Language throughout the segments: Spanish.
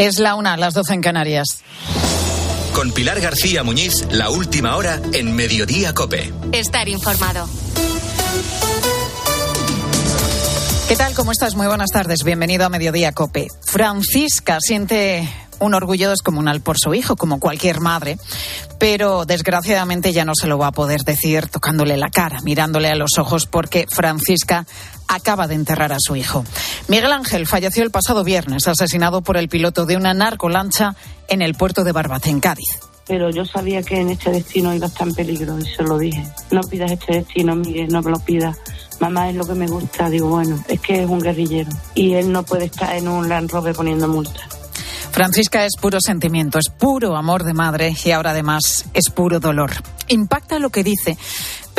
Es la una, las doce en Canarias. Con Pilar García Muñiz, la última hora en Mediodía Cope. Estar informado. ¿Qué tal? ¿Cómo estás? Muy buenas tardes. Bienvenido a Mediodía Cope. Francisca siente un orgullo descomunal por su hijo, como cualquier madre, pero desgraciadamente ya no se lo va a poder decir tocándole la cara, mirándole a los ojos, porque Francisca acaba de enterrar a su hijo. Miguel Ángel falleció el pasado viernes, asesinado por el piloto de una narcolancha en el puerto de Barbate, en Cádiz. Pero yo sabía que en este destino iba a estar en peligro y se lo dije. No pidas este destino, Miguel, no me lo pidas. Mamá es lo que me gusta. Digo, bueno, es que es un guerrillero y él no puede estar en un Land Rover poniendo multas. Francisca es puro sentimiento, es puro amor de madre y ahora además es puro dolor. Impacta lo que dice,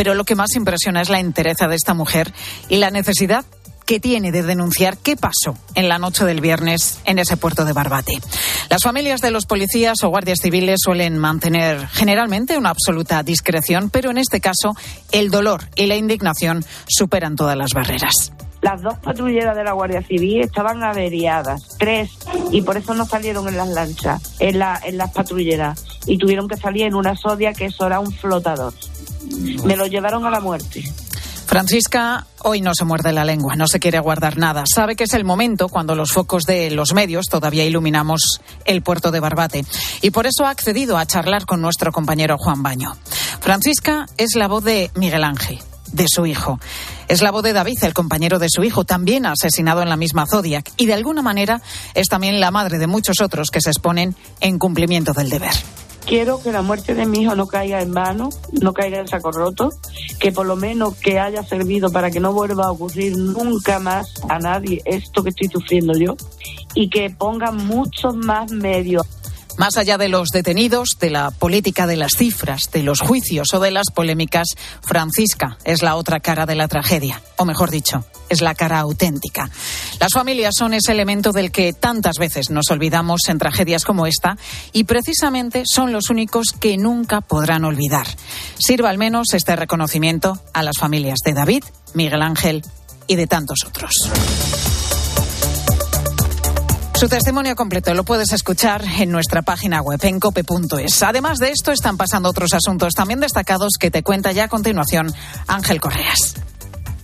pero lo que más impresiona es la entereza de esta mujer y la necesidad que tiene de denunciar qué pasó en la noche del viernes en ese puerto de Barbate. Las familias de los policías o guardias civiles suelen mantener generalmente una absoluta discreción, pero en este caso el dolor y la indignación superan todas las barreras. Las dos patrulleras de la Guardia Civil estaban averiadas, tres, y por eso no salieron en las lanchas, en, la, en las patrulleras, y tuvieron que salir en una sodia que eso era un flotador. Me lo llevaron a la muerte. Francisca hoy no se muerde la lengua, no se quiere guardar nada. Sabe que es el momento cuando los focos de los medios todavía iluminamos el puerto de Barbate. Y por eso ha accedido a charlar con nuestro compañero Juan Baño. Francisca es la voz de Miguel Ángel, de su hijo. Es la voz de David, el compañero de su hijo, también asesinado en la misma Zodiac. Y de alguna manera es también la madre de muchos otros que se exponen en cumplimiento del deber. Quiero que la muerte de mi hijo no caiga en vano, no caiga en saco roto, que por lo menos que haya servido para que no vuelva a ocurrir nunca más a nadie esto que estoy sufriendo yo y que pongan muchos más medios. Más allá de los detenidos, de la política de las cifras, de los juicios o de las polémicas, Francisca es la otra cara de la tragedia, o mejor dicho, es la cara auténtica. Las familias son ese elemento del que tantas veces nos olvidamos en tragedias como esta y precisamente son los únicos que nunca podrán olvidar. Sirva al menos este reconocimiento a las familias de David, Miguel Ángel y de tantos otros. Su testimonio completo lo puedes escuchar en nuestra página web en cope.es. Además de esto, están pasando otros asuntos también destacados que te cuenta ya a continuación Ángel Correas.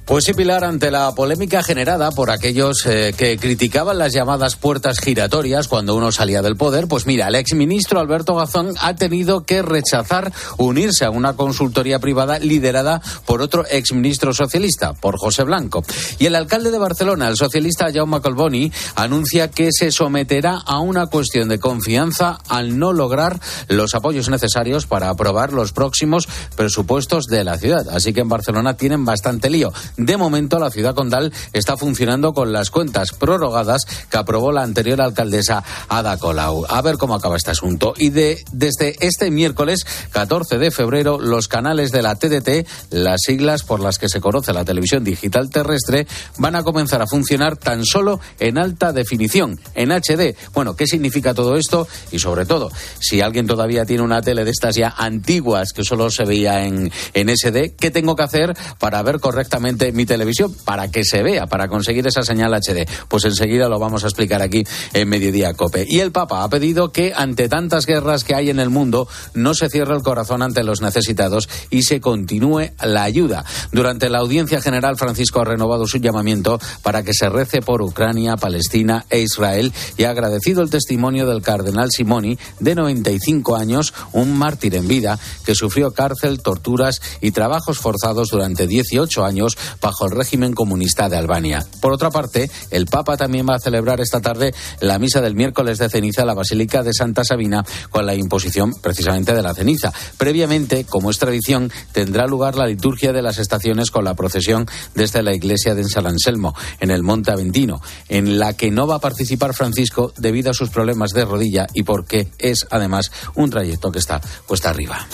Pues sí, Pilar, ante la polémica generada por aquellos eh, que criticaban las llamadas puertas giratorias cuando uno salía del poder, pues mira, el exministro Alberto Gazón ha tenido que rechazar unirse a una consultoría privada liderada por otro exministro socialista, por José Blanco. Y el alcalde de Barcelona, el socialista Jaume Colboni, anuncia que se someterá a una cuestión de confianza al no lograr los apoyos necesarios para aprobar los próximos presupuestos de la ciudad. Así que en Barcelona tienen bastante lío. De momento, la ciudad condal está funcionando con las cuentas prorrogadas que aprobó la anterior alcaldesa Ada Colau. A ver cómo acaba este asunto. Y de, desde este miércoles 14 de febrero, los canales de la TDT, las siglas por las que se conoce la televisión digital terrestre, van a comenzar a funcionar tan solo en alta definición, en HD. Bueno, ¿qué significa todo esto? Y sobre todo, si alguien todavía tiene una tele de estas ya antiguas que solo se veía en, en SD, ¿qué tengo que hacer para ver correctamente mi televisión para que se vea, para conseguir esa señal HD. Pues enseguida lo vamos a explicar aquí en Mediodía Cope. Y el Papa ha pedido que ante tantas guerras que hay en el mundo no se cierre el corazón ante los necesitados y se continúe la ayuda. Durante la audiencia general, Francisco ha renovado su llamamiento para que se rece por Ucrania, Palestina e Israel y ha agradecido el testimonio del cardenal Simoni, de 95 años, un mártir en vida, que sufrió cárcel, torturas y trabajos forzados durante 18 años bajo el régimen comunista de Albania. Por otra parte, el Papa también va a celebrar esta tarde la misa del miércoles de ceniza en la Basílica de Santa Sabina con la imposición precisamente de la ceniza. Previamente, como es tradición, tendrá lugar la liturgia de las estaciones con la procesión desde la iglesia de San Anselmo, en el Monte Aventino, en la que no va a participar Francisco debido a sus problemas de rodilla y porque es además un trayecto que está cuesta arriba.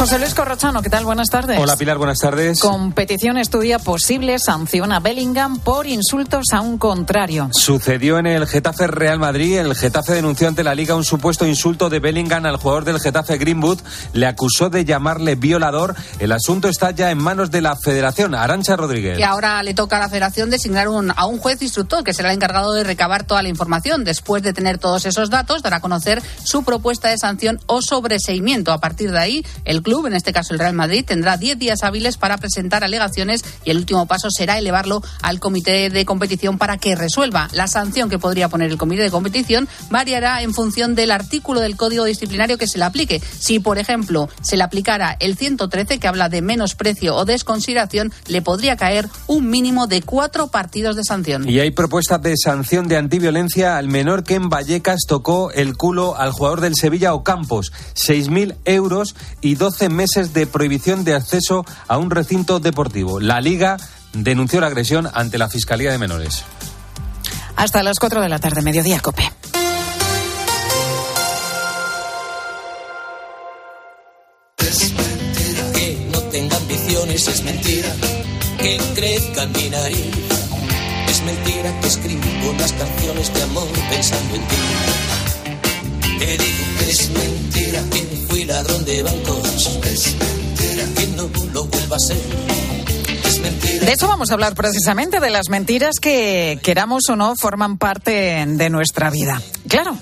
José Luis Corrochano, ¿qué tal? Buenas tardes. Hola Pilar, buenas tardes. Competición estudia posible sanción a Bellingham por insultos a un contrario. Sucedió en el Getafe Real Madrid. El Getafe denunció ante la Liga un supuesto insulto de Bellingham al jugador del Getafe Greenwood. Le acusó de llamarle violador. El asunto está ya en manos de la Federación. Arancha Rodríguez. Que ahora le toca a la Federación designar un, a un juez instructor que será el encargado de recabar toda la información. Después de tener todos esos datos, dará a conocer su propuesta de sanción o sobreseimiento. A partir de ahí, el club, en este caso el Real Madrid, tendrá 10 días hábiles para presentar alegaciones y el último paso será elevarlo al comité de competición para que resuelva. La sanción que podría poner el comité de competición variará en función del artículo del código disciplinario que se le aplique. Si, por ejemplo, se le aplicara el 113 que habla de menosprecio o desconsideración, le podría caer un mínimo de cuatro partidos de sanción. Y hay propuestas de sanción de antiviolencia al menor que en Vallecas tocó el culo al jugador del Sevilla Ocampos. 6.000 euros y 12 meses de prohibición de acceso a un recinto deportivo. La Liga denunció la agresión ante la Fiscalía de Menores. Hasta las 4 de la tarde, mediodía, Cope. Es mentira que no tenga ambiciones, es mentira que crezca en mi nariz. Es mentira que escribo las canciones de amor pensando en ti. De eso vamos a hablar precisamente, de las mentiras que, queramos o no, forman parte de nuestra vida. Claro.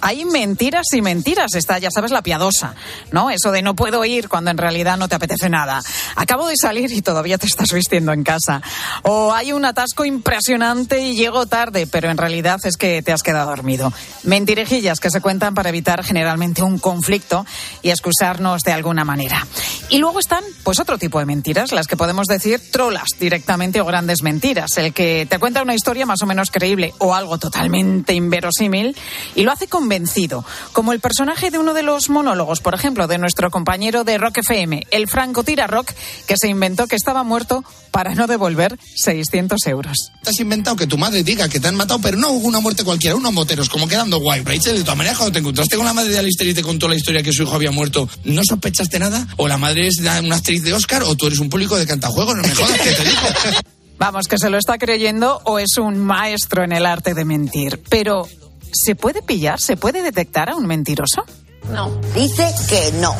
Hay mentiras y mentiras. Está, ya sabes, la piadosa, ¿no? Eso de no puedo ir cuando en realidad no te apetece nada. Acabo de salir y todavía te estás vistiendo en casa. O hay un atasco impresionante y llego tarde, pero en realidad es que te has quedado dormido. Mentirejillas que se cuentan para evitar generalmente un conflicto y excusarnos de alguna manera. Y luego están, pues, otro tipo de mentiras, las que podemos decir trolas directamente o grandes mentiras. El que te cuenta una historia más o menos creíble o algo totalmente inverosímil y lo hace convencido, como el personaje de uno de los monólogos, por ejemplo, de nuestro compañero de Rock FM, el Franco Tira Rock, que se inventó que estaba muerto para no devolver 600 euros. Te has inventado que tu madre diga que te han matado, pero no hubo una muerte cualquiera, unos moteros, como quedando guay. Rachel, de todas maneras, cuando te encontraste con la madre de Alistair y te contó la historia que su hijo había muerto, ¿no sospechaste nada? ¿O la madre es una actriz de Oscar o tú eres un público de cantajuegos? No me jodas, que te digo. Vamos, que se lo está creyendo o es un maestro en el arte de mentir. Pero, ¿se puede pillar? ¿Se puede detectar a un mentiroso? No. Dice que no.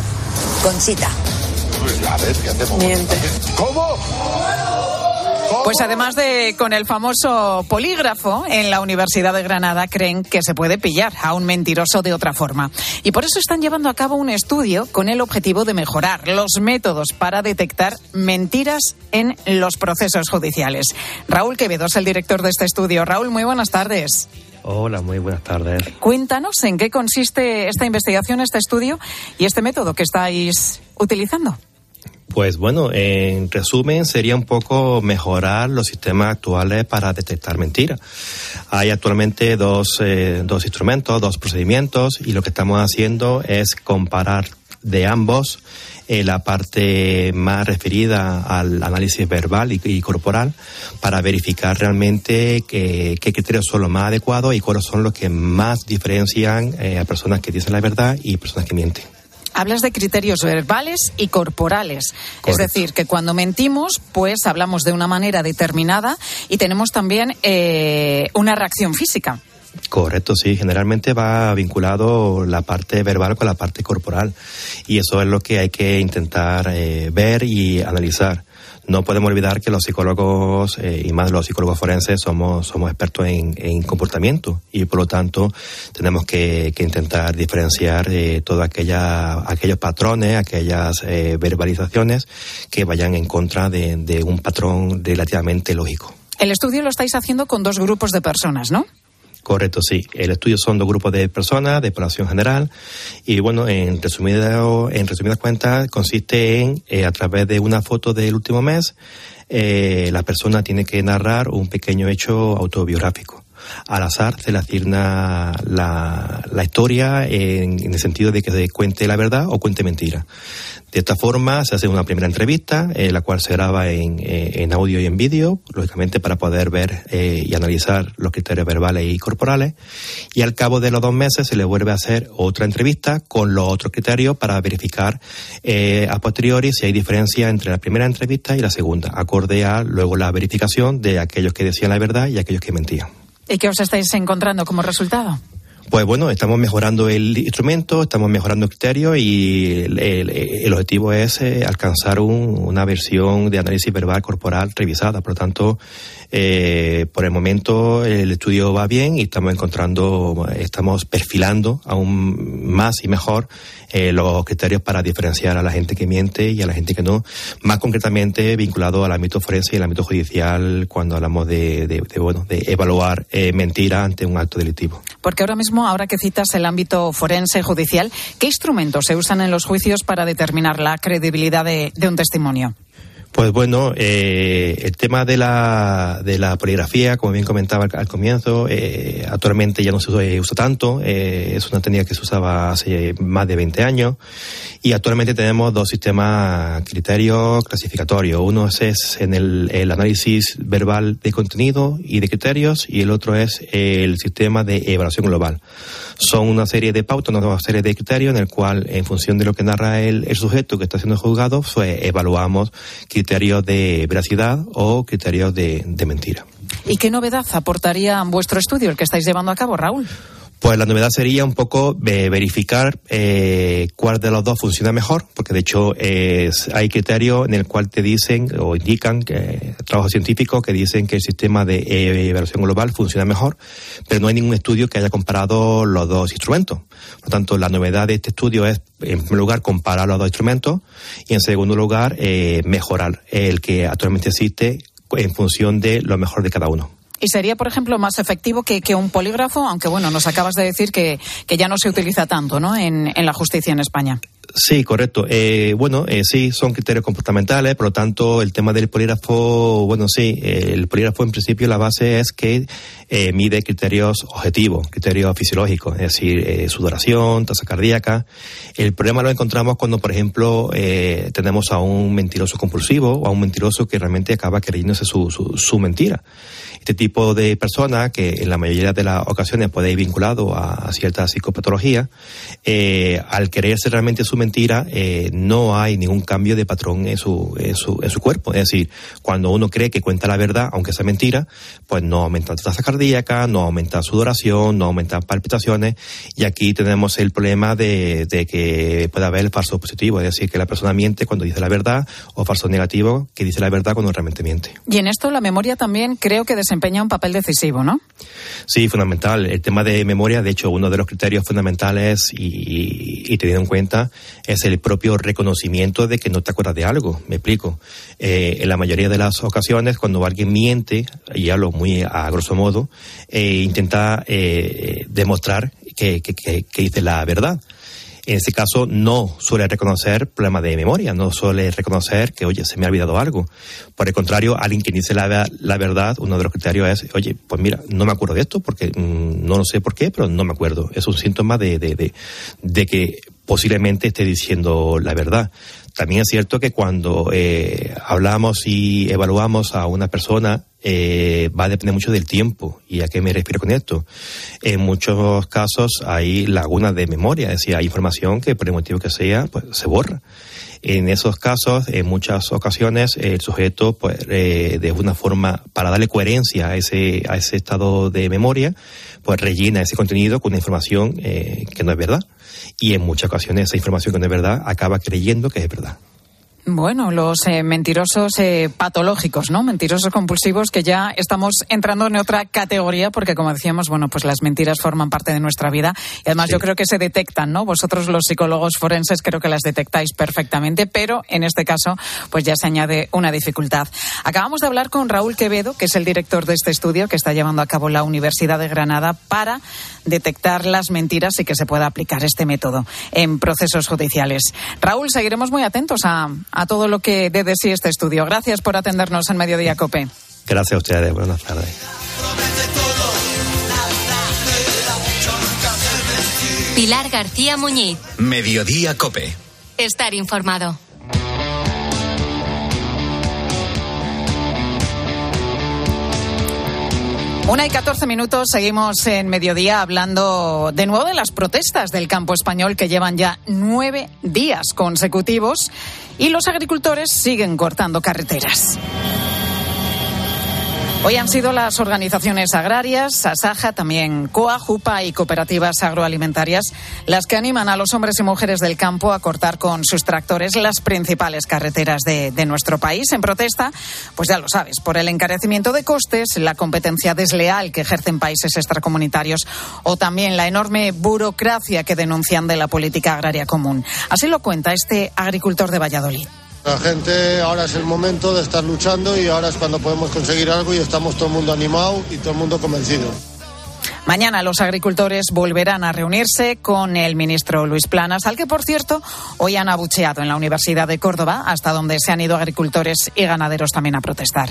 Conchita. Pues a ver, ¿qué hacemos? Miente. ¿Cómo? Pues además de con el famoso polígrafo en la Universidad de Granada creen que se puede pillar a un mentiroso de otra forma. Y por eso están llevando a cabo un estudio con el objetivo de mejorar los métodos para detectar mentiras en los procesos judiciales. Raúl Quevedo es el director de este estudio. Raúl, muy buenas tardes. Hola, muy buenas tardes. Cuéntanos en qué consiste esta investigación, este estudio y este método que estáis utilizando. Pues bueno, en resumen sería un poco mejorar los sistemas actuales para detectar mentiras. Hay actualmente dos, eh, dos instrumentos, dos procedimientos y lo que estamos haciendo es comparar de ambos eh, la parte más referida al análisis verbal y, y corporal para verificar realmente que- qué criterios son los más adecuados y cuáles son los que más diferencian eh, a personas que dicen la verdad y personas que mienten. Hablas de criterios verbales y corporales. Es decir, que cuando mentimos, pues hablamos de una manera determinada y tenemos también eh, una reacción física. Correcto, sí. Generalmente va vinculado la parte verbal con la parte corporal y eso es lo que hay que intentar eh, ver y analizar. No podemos olvidar que los psicólogos eh, y más los psicólogos forenses somos, somos expertos en, en comportamiento y por lo tanto tenemos que, que intentar diferenciar eh, todos aquellos patrones, aquellas eh, verbalizaciones que vayan en contra de, de un patrón relativamente lógico. El estudio lo estáis haciendo con dos grupos de personas, ¿no? Correcto, sí. El estudio son dos grupos de personas, de población general, y bueno, en resumidas en resumidas cuentas, consiste en, eh, a través de una foto del último mes, eh, la persona tiene que narrar un pequeño hecho autobiográfico. Al azar se le asigna la, historia en, el sentido de que se cuente la verdad o cuente mentira. De esta forma se hace una primera entrevista, eh, la cual se graba en, eh, en audio y en vídeo, lógicamente para poder ver eh, y analizar los criterios verbales y corporales. Y al cabo de los dos meses se le vuelve a hacer otra entrevista con los otros criterios para verificar eh, a posteriori si hay diferencia entre la primera entrevista y la segunda, acorde a luego la verificación de aquellos que decían la verdad y aquellos que mentían. ¿Y qué os estáis encontrando como resultado? Pues bueno, estamos mejorando el instrumento, estamos mejorando el criterio y el, objetivo es eh, alcanzar un, una versión de análisis verbal corporal revisada. Por lo tanto, eh, por el momento el estudio va bien y estamos encontrando, estamos perfilando aún más y mejor eh, los criterios para diferenciar a la gente que miente y a la gente que no, más concretamente vinculado al ámbito forense y al ámbito judicial cuando hablamos de, de, bueno, de evaluar mentira ante un acto delictivo. Porque ahora mismo, ahora que citas el ámbito forense judicial, ¿qué instrumentos se usan en los juicios para determinar la credibilidad de, un testimonio? Pues bueno, eh, el tema de la, de la poligrafía, como bien comentaba al, al comienzo, eh, actualmente ya no se usa tanto, eh, es una técnica que se usaba hace más de 20 años y actualmente tenemos dos sistemas criterios clasificatorios. Uno es en el, el análisis verbal de contenido y de criterios y el otro es el sistema de evaluación global. Son una serie de pautas, una serie de criterios en el cual, en función de lo que narra el, el sujeto que está siendo juzgado, pues evaluamos criterios de veracidad o criterios de, de mentira. ¿Y qué novedad aportaría vuestro estudio, el que estáis llevando a cabo, Raúl? Pues la novedad sería un poco eh, verificar eh, cuál de los dos funciona mejor, porque de hecho hay criterios en el cual te dicen o indican trabajos científicos que dicen que el sistema de eh, evaluación global funciona mejor, pero no hay ningún estudio que haya comparado los dos instrumentos. Por lo tanto, la novedad de este estudio es, en primer lugar, comparar los dos instrumentos y, en segundo lugar, eh, mejorar el que actualmente existe en función de lo mejor de cada uno. ¿Y sería, por ejemplo, más efectivo que, que un polígrafo? Aunque, bueno, nos acabas de decir que, que ya no se utiliza tanto ¿no? en, en la justicia en España. Sí, correcto. Eh, bueno, eh, sí, son criterios comportamentales, por lo tanto, el tema del polígrafo, bueno, sí, el polígrafo en principio la base es que eh, mide criterios objetivos, criterios fisiológicos, es decir, eh, sudoración, tasa cardíaca. El problema lo encontramos cuando, por ejemplo, tenemos a un mentiroso compulsivo o a un mentiroso que realmente acaba creyéndose su, su, mentira. Este tipo de persona, que en la mayoría de las ocasiones puede ir vinculado a, a cierta psicopatología, al creerse realmente su mentira, eh, no hay ningún cambio de patrón en su, en, su, en su cuerpo. Es decir, cuando uno cree que cuenta la verdad, aunque sea mentira, pues no aumenta la tasa cardíaca, no aumenta sudoración, no aumenta palpitaciones, y aquí tenemos el problema de, de que puede haber el falso positivo, es decir, que la persona miente cuando dice la verdad, o falso negativo, que dice la verdad cuando realmente miente. Y en esto la memoria también creo que desempeña un papel decisivo, ¿no? Sí, fundamental. El tema de memoria, de hecho, uno de los criterios fundamentales y, y teniendo en cuenta es el propio reconocimiento de que no te acuerdas de algo. Me explico. Eh, en la mayoría de las ocasiones, cuando alguien miente, y hablo muy a grosso modo, eh, intenta eh, demostrar que, que, que, que dice la verdad. En este caso no suele reconocer problemas de memoria, no suele reconocer que, oye, se me ha olvidado algo. Por el contrario, alguien que dice la, la verdad, uno de los criterios es, oye, pues mira, no me acuerdo de esto porque mmm, no lo sé por qué, pero no me acuerdo. Es un síntoma de, de, de, de que posiblemente esté diciendo la verdad. También es cierto que cuando eh, hablamos y evaluamos a una persona, eh, va a depender mucho del tiempo. ¿Y a qué me refiero con esto? En muchos casos hay lagunas de memoria, es decir, hay información que por el motivo que sea, pues se borra. En esos casos, en muchas ocasiones, el sujeto, pues, eh, de una forma, para darle coherencia a ese, a ese estado de memoria, pues rellena ese contenido con información eh, que no es verdad. Y en muchas ocasiones esa información que no es verdad acaba creyendo que es verdad. Bueno, los eh, mentirosos eh, patológicos, ¿no? Mentirosos compulsivos que ya estamos entrando en otra categoría porque, como decíamos, bueno, pues las mentiras forman parte de nuestra vida y además sí. yo creo que se detectan, ¿no? Vosotros los psicólogos forenses creo que las detectáis perfectamente, pero en este caso, pues ya se añade una dificultad. Acabamos de hablar con Raúl Quevedo, que es el director de este estudio que está llevando a cabo la Universidad de Granada para detectar las mentiras y que se pueda aplicar este método en procesos judiciales. Raúl, seguiremos muy atentos a a todo lo que dé de sí este estudio. Gracias por atendernos en Mediodía Cope. Gracias a ustedes. Buenas tardes. Pilar García Muñiz. Mediodía Cope. Estar informado. Una y catorce minutos, seguimos en mediodía hablando de nuevo de las protestas del campo español que llevan ya nueve días consecutivos y los agricultores siguen cortando carreteras. Hoy han sido las organizaciones agrarias, Asaja, también COA, JUPA y cooperativas agroalimentarias las que animan a los hombres y mujeres del campo a cortar con sus tractores las principales carreteras de, de nuestro país en protesta, pues ya lo sabes, por el encarecimiento de costes, la competencia desleal que ejercen países extracomunitarios o también la enorme burocracia que denuncian de la política agraria común. Así lo cuenta este agricultor de Valladolid. La gente ahora es el momento de estar luchando y ahora es cuando podemos conseguir algo y estamos todo el mundo animado y todo el mundo convencido. Mañana los agricultores volverán a reunirse con el ministro Luis Planas, al que, por cierto, hoy han abucheado en la Universidad de Córdoba, hasta donde se han ido agricultores y ganaderos también a protestar.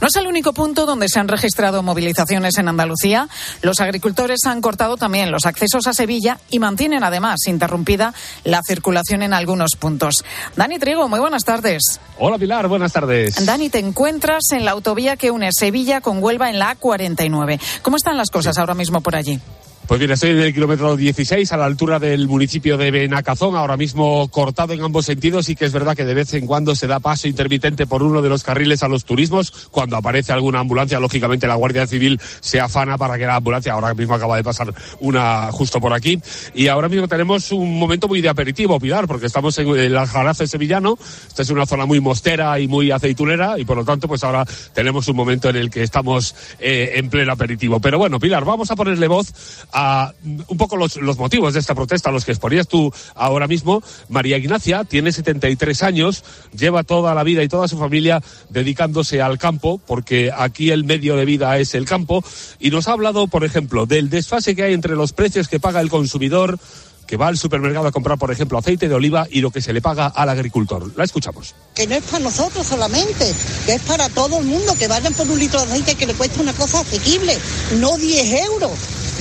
No es el único punto donde se han registrado movilizaciones en Andalucía. Los agricultores han cortado también los accesos a Sevilla y mantienen, además, interrumpida la circulación en algunos puntos. Dani Trigo, muy buenas tardes. Hola Pilar, buenas tardes. Dani, te encuentras en la autovía que une Sevilla con Huelva en la A49. ¿Cómo están las cosas ahora mismo por allí? Pues bien, estoy en el kilómetro 16 a la altura del municipio de Benacazón, ahora mismo cortado en ambos sentidos y que es verdad que de vez en cuando se da paso intermitente por uno de los carriles a los turismos. Cuando aparece alguna ambulancia, lógicamente la Guardia Civil se afana para que la ambulancia, ahora mismo acaba de pasar una justo por aquí. Y ahora mismo tenemos un momento muy de aperitivo, Pilar, porque estamos en el Aljarafe sevillano. Esta es una zona muy mostera y muy aceitunera y por lo tanto pues ahora tenemos un momento en el que estamos eh, en pleno aperitivo. Pero bueno, Pilar, vamos a ponerle voz a un poco los, motivos de esta protesta, los que exponías tú ahora mismo. María Ignacia tiene 73 años, lleva toda la vida y toda su familia dedicándose al campo, porque aquí el medio de vida es el campo, y nos ha hablado, por ejemplo, del desfase que hay entre los precios que paga el consumidor que va al supermercado a comprar, por ejemplo, aceite de oliva y lo que se le paga al agricultor. La escuchamos. Que no es para nosotros solamente, que es para todo el mundo, que vayan por un litro de aceite que le cuesta una cosa asequible, no 10 euros.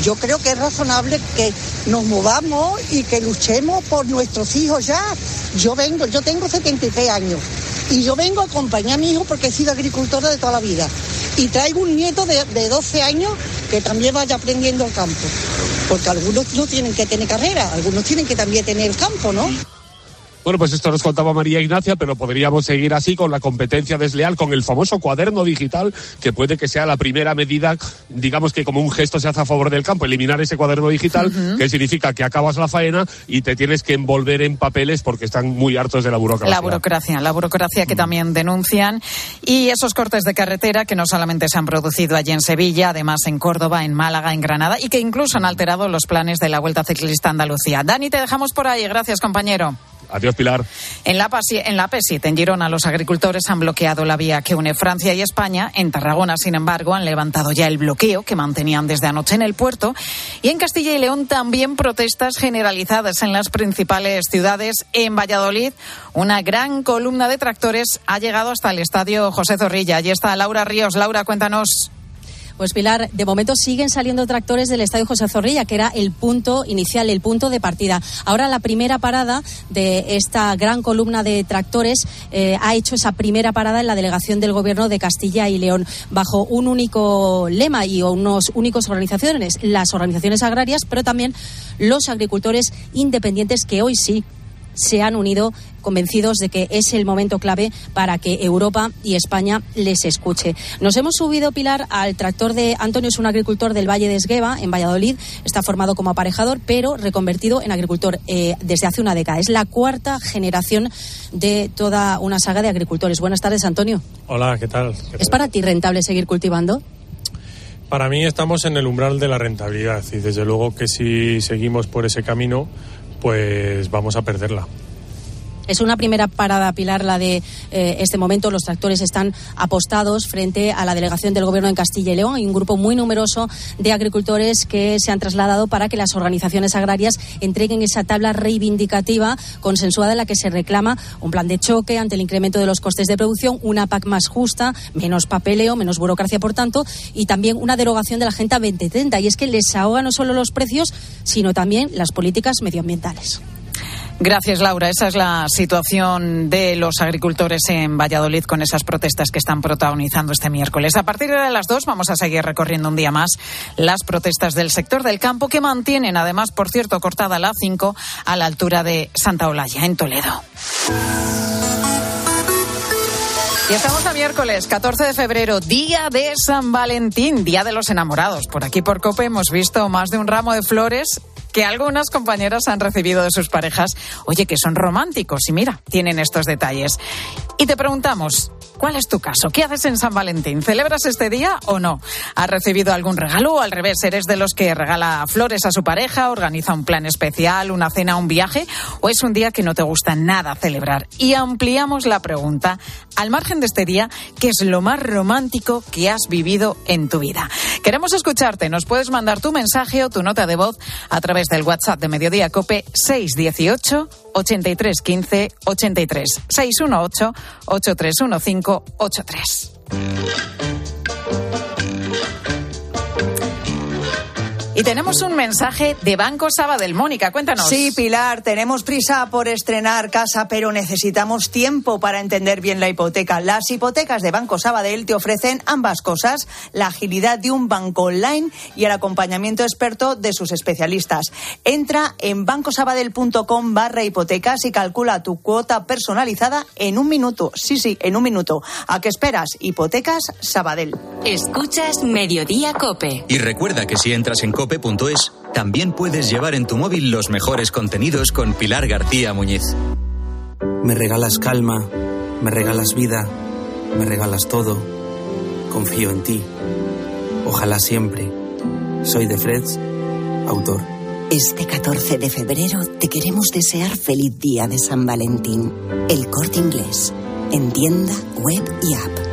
Yo creo que es razonable que nos movamos y que luchemos por nuestros hijos ya. Yo vengo, yo tengo 73 años y yo vengo a acompañar a mi hijo porque he sido agricultora de toda la vida. Y traigo un nieto de, de 12 años que también vaya aprendiendo el campo. Porque algunos no tienen que tener carrera, algunos tienen que también tener campo, ¿no? Bueno, pues esto nos contaba María Ignacia, pero podríamos seguir así con la competencia desleal, con el famoso cuaderno digital, que puede que sea la primera medida, digamos que como un gesto se hace a favor del campo, eliminar ese cuaderno digital, uh -huh. que significa que acabas la faena y te tienes que envolver en papeles porque están muy hartos de la burocracia. La burocracia, la burocracia que también denuncian. Y esos cortes de carretera que no solamente se han producido allí en Sevilla, además en Córdoba, en Málaga, en Granada, y que incluso han alterado los planes de la Vuelta Ciclista Andalucía. Dani, te dejamos por ahí. Gracias, compañero. Adiós, Pilar. En la, en la PESIT, en Girona, los agricultores han bloqueado la vía que une Francia y España. En Tarragona, sin embargo, han levantado ya el bloqueo que mantenían desde anoche en el puerto. Y en Castilla y León también protestas generalizadas en las principales ciudades. En Valladolid, una gran columna de tractores ha llegado hasta el estadio José Zorrilla. Allí está Laura Ríos. Laura, cuéntanos. Pues Pilar, de momento siguen saliendo tractores del Estadio José Zorrilla, que era el punto inicial, el punto de partida. Ahora la primera parada de esta gran columna de tractores eh, ha hecho esa primera parada en la delegación del Gobierno de Castilla y León, bajo un único lema y unos únicos organizaciones, las organizaciones agrarias, pero también los agricultores independientes que hoy sí se han unido convencidos de que es el momento clave para que Europa y España les escuche. Nos hemos subido, Pilar, al tractor de Antonio, es un agricultor del Valle de Esgueva, en Valladolid. Está formado como aparejador, pero reconvertido en agricultor eh, desde hace una década. Es la cuarta generación de toda una saga de agricultores. Buenas tardes, Antonio. Hola, ¿qué tal? ¿Qué tal? ¿Es para ti rentable seguir cultivando? Para mí estamos en el umbral de la rentabilidad y desde luego que si seguimos por ese camino, pues vamos a perderla. Es una primera parada, Pilar, la de eh, este momento. Los tractores están apostados frente a la delegación del Gobierno en Castilla y León. Hay un grupo muy numeroso de agricultores que se han trasladado para que las organizaciones agrarias entreguen esa tabla reivindicativa consensuada en la que se reclama un plan de choque ante el incremento de los costes de producción, una PAC más justa, menos papeleo, menos burocracia, por tanto, y también una derogación de la Agenda 2030. Y es que les ahoga no solo los precios, sino también las políticas medioambientales. Gracias, Laura. Esa es la situación de los agricultores en Valladolid con esas protestas que están protagonizando este miércoles. A partir de las dos vamos a seguir recorriendo un día más las protestas del sector del campo que mantienen, además, por cierto, cortada la 5 a la altura de Santa Olalla, en Toledo. Y estamos a miércoles 14 de febrero, día de San Valentín, día de los enamorados. Por aquí por Cope hemos visto más de un ramo de flores que algunas compañeras han recibido de sus parejas. Oye, que son románticos y mira, tienen estos detalles. Y te preguntamos, ¿Cuál es tu caso? ¿Qué haces en San Valentín? ¿Celebras este día o no? ¿Has recibido algún regalo o al revés? ¿Eres de los que regala flores a su pareja, organiza un plan especial, una cena, un viaje? ¿O es un día que no te gusta nada celebrar? Y ampliamos la pregunta. Al margen de este día, ¿qué es lo más romántico que has vivido en tu vida? Queremos escucharte. Nos puedes mandar tu mensaje o tu nota de voz a través del WhatsApp de Mediodía Cope 618 83 15 83 618 8315 83. Y tenemos un mensaje de Banco Sabadell. Mónica, cuéntanos. Sí, Pilar, tenemos prisa por estrenar casa, pero necesitamos tiempo para entender bien la hipoteca. Las hipotecas de Banco Sabadell te ofrecen ambas cosas, la agilidad de un banco online y el acompañamiento experto de sus especialistas. Entra en bancosabadell.com barra hipotecas y calcula tu cuota personalizada en un minuto. Sí, sí, en un minuto. ¿A qué esperas? Hipotecas Sabadell. Escuchas Mediodía Cope. Y recuerda que si entras en cope.es, también puedes llevar en tu móvil los mejores contenidos con Pilar García Muñiz. Me regalas calma, me regalas vida, me regalas todo. Confío en ti. Ojalá siempre. Soy de Freds, autor. Este 14 de febrero te queremos desear feliz día de San Valentín. El corte inglés. En tienda, web y app.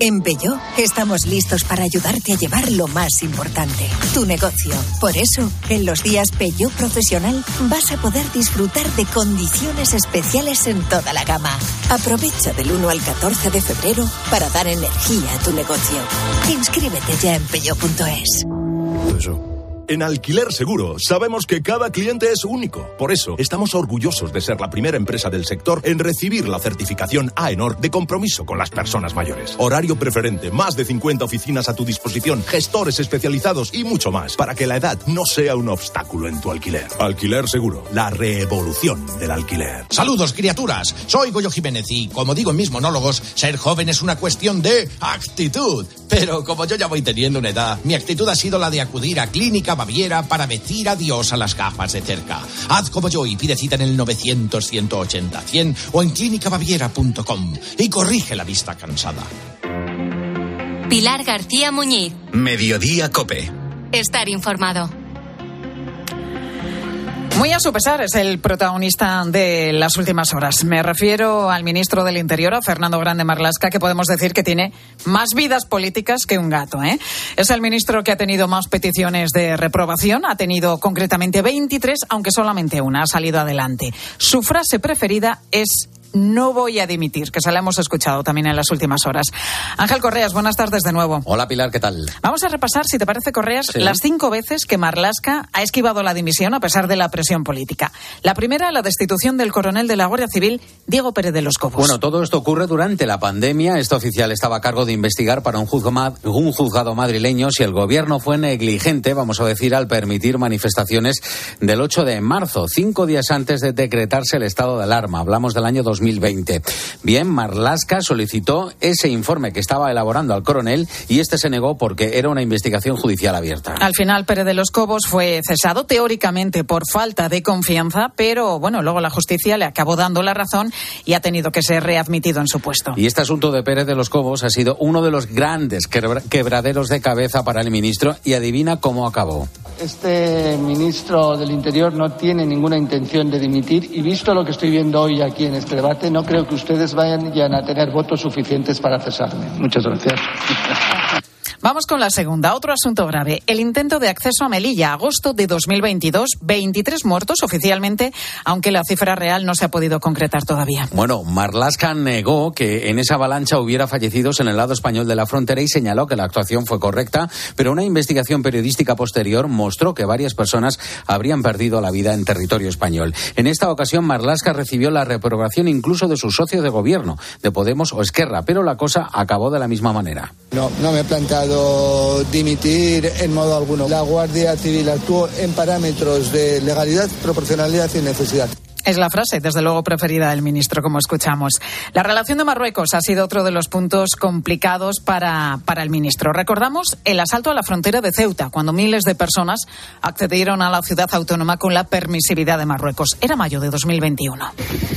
En Peugeot estamos listos para ayudarte a llevar lo más importante, tu negocio. Por eso, en los días Peugeot Profesional vas a poder disfrutar de condiciones especiales en toda la gama. Aprovecha del 1 al 14 de febrero para dar energía a tu negocio. Inscríbete ya en peugeot.es. En Alquiler Seguro sabemos que cada cliente es único. Por eso estamos orgullosos de ser la primera empresa del sector en recibir la certificación AENOR de compromiso con las personas mayores. Horario preferente, más de 50 oficinas a tu disposición, gestores especializados y mucho más para que la edad no sea un obstáculo en tu alquiler. Alquiler Seguro, la revolución del alquiler. Saludos, criaturas. Soy Goyo Jiménez y, como digo en mis monólogos, ser joven es una cuestión de actitud. Pero como yo ya voy teniendo una edad, mi actitud ha sido la de acudir a Clínica Baviera para decir adiós a las gafas de cerca. Haz como yo y pide cita en el 900-180-100 o en clínicabaviera.com y corrige la vista cansada. Pilar García Muñiz. Mediodía Cope. Estar informado. Muy a su pesar es el protagonista de las últimas horas. Me refiero al ministro del Interior, a Fernando Grande Marlasca, que podemos decir que tiene más vidas políticas que un gato. ¿eh? Es el ministro que ha tenido más peticiones de reprobación. Ha tenido concretamente 23, aunque solamente una ha salido adelante. Su frase preferida es no voy a dimitir, que se la hemos escuchado también en las últimas horas. Ángel Correas, buenas tardes de nuevo. Hola Pilar, ¿qué tal? Vamos a repasar, si te parece, Correas, Sí. las cinco veces que Marlasca ha esquivado la dimisión a pesar de la presión política. La primera, la destitución del coronel de la Guardia Civil, Diego Pérez de los Cobos. Bueno, todo esto ocurre durante la pandemia. Este oficial estaba a cargo de investigar para un, juzgo ma- un juzgado madrileño si el gobierno fue negligente, vamos a decir, al permitir manifestaciones del 8 de marzo, cinco días antes de decretarse el estado de alarma. Hablamos del año 2000. 2020. Bien, Marlasca solicitó ese informe que estaba elaborando al coronel y este se negó porque era una investigación judicial abierta. Al final, Pérez de los Cobos fue cesado teóricamente por falta de confianza, pero bueno, luego la justicia le acabó dando la razón y ha tenido que ser readmitido en su puesto. Y este asunto de Pérez de los Cobos ha sido uno de los grandes quebraderos de cabeza para el ministro y adivina cómo acabó. Este ministro del Interior no tiene ninguna intención de dimitir y visto lo que estoy viendo hoy aquí en este debate, no creo que ustedes vayan a tener votos suficientes para cesarme. Muchas gracias. Vamos con la segunda. Otro asunto grave. El intento de acceso a Melilla, agosto de 2022. 23 muertos oficialmente, aunque la cifra real no se ha podido concretar todavía. Bueno, Marlaska negó que en esa avalancha hubiera fallecidos en el lado español de la frontera y señaló que la actuación fue correcta, pero una investigación periodística posterior mostró que varias personas habrían perdido la vida en territorio español. En esta ocasión, Marlaska recibió la reprobación incluso de su socio de gobierno, de Podemos o Esquerra, pero la cosa acabó de la misma manera. No, no me he planteado dimitir en modo alguno. La Guardia Civil actuó en parámetros de legalidad, proporcionalidad y necesidad. Es la frase, desde luego, preferida del ministro, como escuchamos. La relación de Marruecos ha sido otro de los puntos complicados para, para el ministro. Recordamos el asalto a la frontera de Ceuta, cuando miles de personas accedieron a la ciudad autónoma con la permisividad de Marruecos. Era mayo de 2021.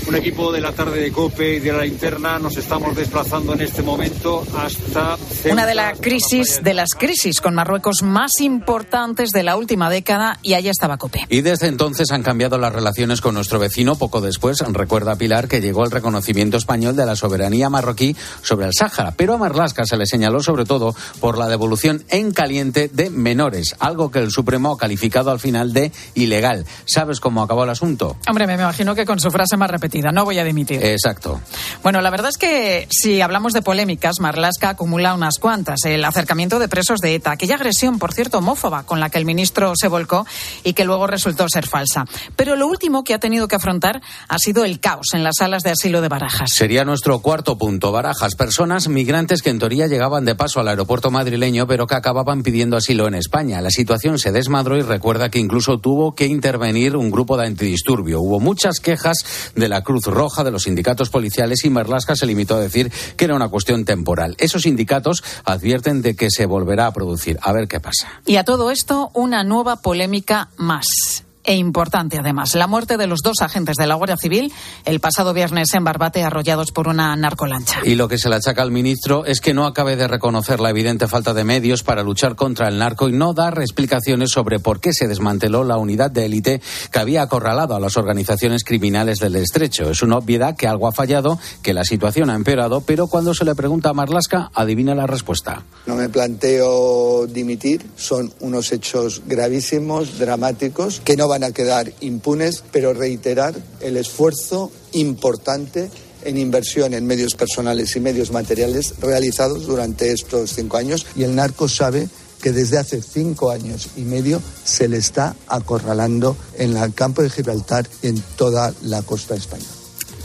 Un equipo de la tarde de COPE y de la interna nos estamos desplazando en este momento hasta. Ceuta, Una de las crisis, de las crisis con Marruecos más importantes de la última década y allá estaba COPE. Y desde entonces han cambiado las relaciones con nuestro vecino poco después, recuerda Pilar que llegó el reconocimiento español de la soberanía marroquí sobre el Sáhara, pero a Marlasca se le señaló sobre todo por la devolución en caliente de menores, algo que el Supremo ha calificado al final de ilegal. ¿Sabes cómo acabó el asunto? Hombre, me imagino que con su frase más repetida, no voy a dimitir. Exacto. Bueno, la verdad es que si hablamos de polémicas, Marlasca acumula unas cuantas. El acercamiento de presos de ETA, aquella agresión, por cierto, homófoba con la que el ministro se volcó y que luego resultó ser falsa. Pero lo último que ha tenido que afrontar ha sido el caos en las salas de asilo de Barajas. Sería nuestro cuarto punto. Barajas, personas migrantes que en teoría llegaban de paso al aeropuerto madrileño, pero que acababan pidiendo asilo en España. La situación se desmadró y recuerda que incluso tuvo que intervenir un grupo de antidisturbio. Hubo muchas quejas de la Cruz Roja, de los sindicatos policiales y Merlasca se limitó a decir que era una cuestión temporal. Esos sindicatos advierten de que se volverá a producir. A ver qué pasa. Y a todo esto, una nueva polémica más e importante además. La muerte de los dos agentes de la Guardia Civil el pasado viernes en Barbate arrollados por una narcolancha. Y lo que se le achaca al ministro es que no acabe de reconocer la evidente falta de medios para luchar contra el narco y no dar explicaciones sobre por qué se desmanteló la unidad de élite que había acorralado a las organizaciones criminales del estrecho. Es una obviedad que algo ha fallado, que la situación ha empeorado, pero cuando se le pregunta a Marlasca, adivina la respuesta. No me planteo dimitir, son unos hechos gravísimos, dramáticos, que no van a quedar impunes, pero reiterar el esfuerzo importante en inversión en medios personales y medios materiales realizados durante estos cinco años y el narco sabe que desde hace cinco años y medio se le está acorralando en el campo de Gibraltar y en toda la costa española.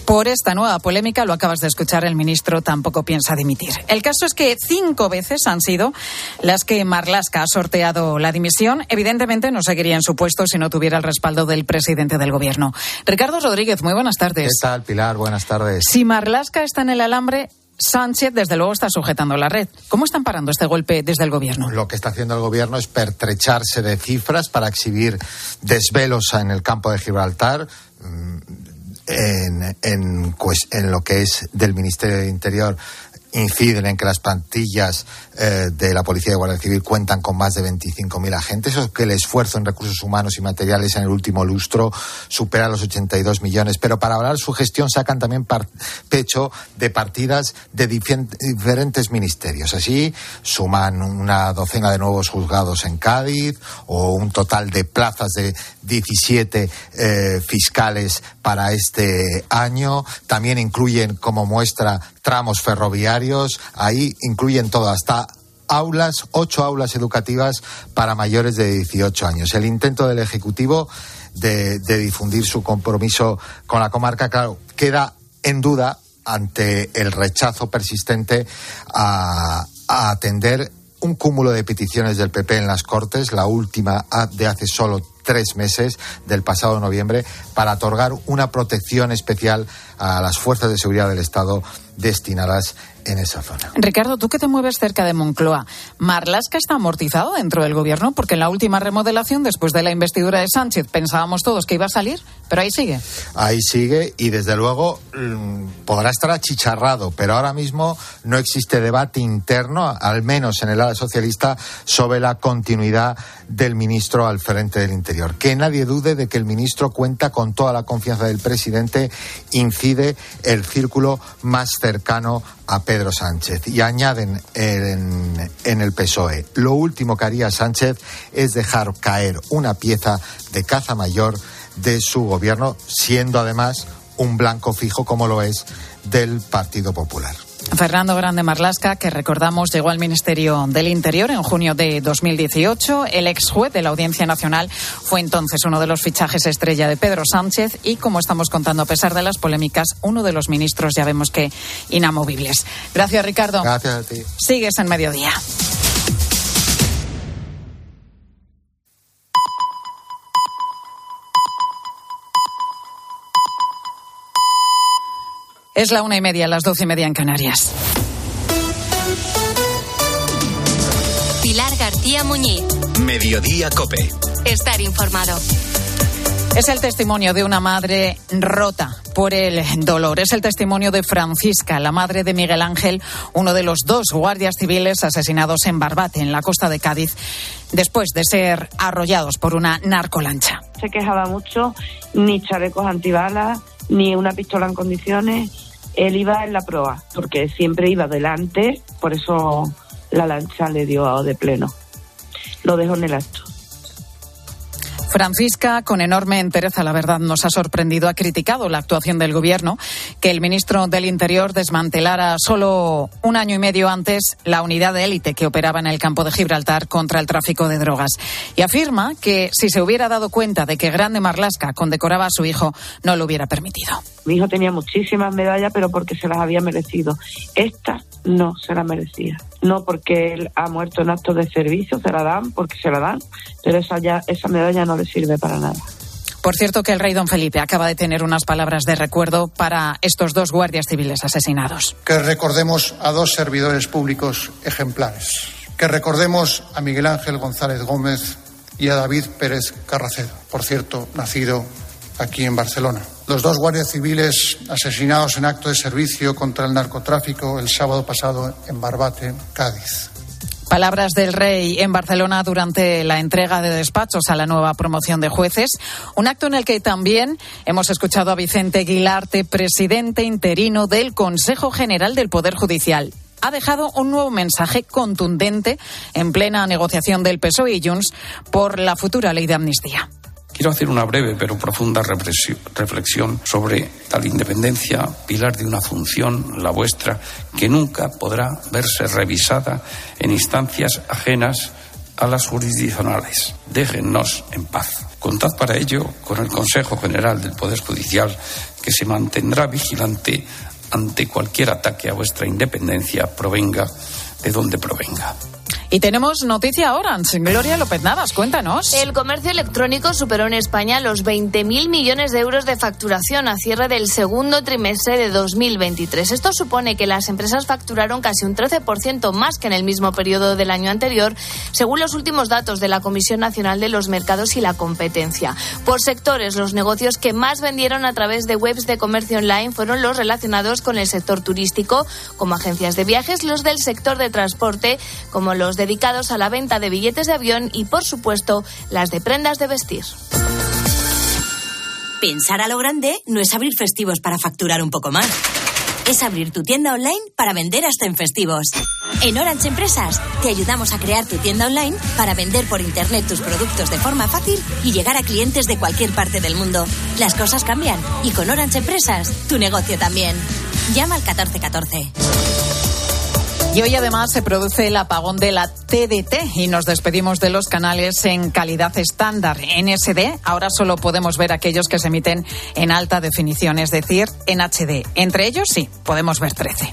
Por esta nueva polémica, lo acabas de escuchar, el ministro tampoco piensa dimitir. El caso es que cinco veces han sido las que Marlasca ha sorteado la dimisión. Evidentemente no seguiría en su puesto si no tuviera el respaldo del presidente del gobierno. Ricardo Rodríguez, muy buenas tardes. ¿Qué tal, Pilar? Buenas tardes. Si Marlasca está en el alambre, Sánchez, desde luego, está sujetando la red. ¿Cómo están parando este golpe desde el gobierno? Lo que está haciendo el gobierno es pertrecharse de cifras para exhibir desvelos en el campo de Gibraltar en, en, en lo que es del Ministerio del Interior inciden en que las plantillas eh, de la Policía de Guardia Civil cuentan con más de 25.000 agentes, o que el esfuerzo en recursos humanos y materiales en el último lustro supera los 82 millones. Pero para hablar su gestión sacan también pecho de partidas de diferentes ministerios. Así suman una docena de nuevos juzgados en Cádiz o un total de plazas de 17 eh, fiscales para este año. También incluyen como muestra tramos ferroviarios. Ahí incluyen todo, hasta aulas, ocho aulas educativas para mayores de 18 años. El intento del Ejecutivo de, difundir su compromiso con la comarca, claro, queda en duda ante el rechazo persistente a, atender un cúmulo de peticiones del PP en las Cortes, la última de hace solo tres meses del pasado noviembre para otorgar una protección especial a las fuerzas de seguridad del Estado destinadas en esa zona. Ricardo, tú que te mueves cerca de Moncloa, ¿Marlasca está amortizado dentro del gobierno? Porque en la última remodelación, después de la investidura de Sánchez, pensábamos todos que iba a salir, pero ahí sigue. Ahí sigue y desde luego mm, podrá estar achicharrado, pero ahora mismo no existe debate interno, al menos en el ala socialista, sobre la continuidad del ministro al frente del Interior. Que nadie dude de que el ministro cuenta con toda la confianza del presidente, incide el círculo más cercano a Pedro Sánchez y añaden en, en, el PSOE. Lo último que haría Sánchez es dejar caer una pieza de caza mayor de su gobierno, siendo además un blanco fijo como lo es del Partido Popular. Fernando Grande Marlasca, que recordamos llegó al Ministerio del Interior en junio de 2018. El ex juez de la Audiencia Nacional fue entonces uno de los fichajes estrella de Pedro Sánchez y, como estamos contando, a pesar de las polémicas, uno de los ministros, ya vemos que inamovibles. Gracias, Ricardo. Gracias a ti. Sigues en mediodía. Es la una y media, las doce y media en Canarias. Pilar García Muñiz. Mediodía Cope. Estar informado. Es el testimonio de una madre rota por el dolor. Es el testimonio de Francisca, la madre de Miguel Ángel, uno de los dos guardias civiles asesinados en Barbate, en la costa de Cádiz, después de ser arrollados por una narcolancha. Se quejaba mucho, ni chalecos antibalas, ni una pistola en condiciones él iba en la proa, porque siempre iba delante, por eso la lancha le dio de pleno. Lo dejó en el acto. Francisca, con enorme entereza, la verdad, nos ha sorprendido, ha criticado la actuación del Gobierno, que el ministro del Interior desmantelara solo un año y medio antes la unidad de élite que operaba en el campo de Gibraltar contra el tráfico de drogas. Y afirma que si se hubiera dado cuenta de que Grande Marlasca condecoraba a su hijo, no lo hubiera permitido. Mi hijo tenía muchísimas medallas, pero porque se las había merecido. Esta no se la merecía no porque él ha muerto en actos de servicio, se la dan porque se la dan, pero esa, ya, esa medalla no le sirve para nada. Por cierto que el rey don Felipe acaba de tener unas palabras de recuerdo para estos dos guardias civiles asesinados. Que recordemos a dos servidores públicos ejemplares. Que recordemos a Miguel Ángel González Gómez y a David Pérez Carracedo, por cierto, nacido aquí en Barcelona. Los dos guardias civiles asesinados en acto de servicio contra el narcotráfico el sábado pasado en Barbate, Cádiz. Palabras del rey en Barcelona durante la entrega de despachos a la nueva promoción de jueces, un acto en el que también hemos escuchado a Vicente Guilarte, presidente interino del Consejo General del Poder Judicial. Ha dejado un nuevo mensaje contundente en plena negociación del PSOE y Junts por la futura ley de amnistía. Quiero hacer una breve pero profunda reflexión sobre tal independencia, pilar de una función, la vuestra, que nunca podrá verse revisada en instancias ajenas a las jurisdiccionales. Déjennos en paz. Contad para ello con el Consejo General del Poder Judicial, que se mantendrá vigilante ante cualquier ataque a vuestra independencia, provenga de donde provenga. Y tenemos noticia Orange. Gloria López Navas, cuéntanos. El comercio electrónico superó en España los 20.000 millones de euros de facturación a cierre del segundo trimestre de 2023. Esto supone que las empresas facturaron casi un 13% más que en el mismo periodo del año anterior, según los últimos datos de la Comisión Nacional de los Mercados y la Competencia. Por sectores, los negocios que más vendieron a través de webs de comercio online fueron los relacionados con el sector turístico, como agencias de viajes, los del sector de transporte, como los de dedicados a la venta de billetes de avión y, por supuesto, las de prendas de vestir. Pensar a lo grande no es abrir festivos para facturar un poco más. Es abrir tu tienda online para vender hasta en festivos. En Orange Empresas te ayudamos a crear tu tienda online para vender por internet tus productos de forma fácil y llegar a clientes de cualquier parte del mundo. Las cosas cambian y con Orange Empresas tu negocio también. Llama al 1414. Y hoy además se produce el apagón de la TDT y nos despedimos de los canales en calidad estándar en SD. Ahora solo podemos ver aquellos que se emiten en alta definición, es decir, en HD. Entre ellos sí, podemos ver 13.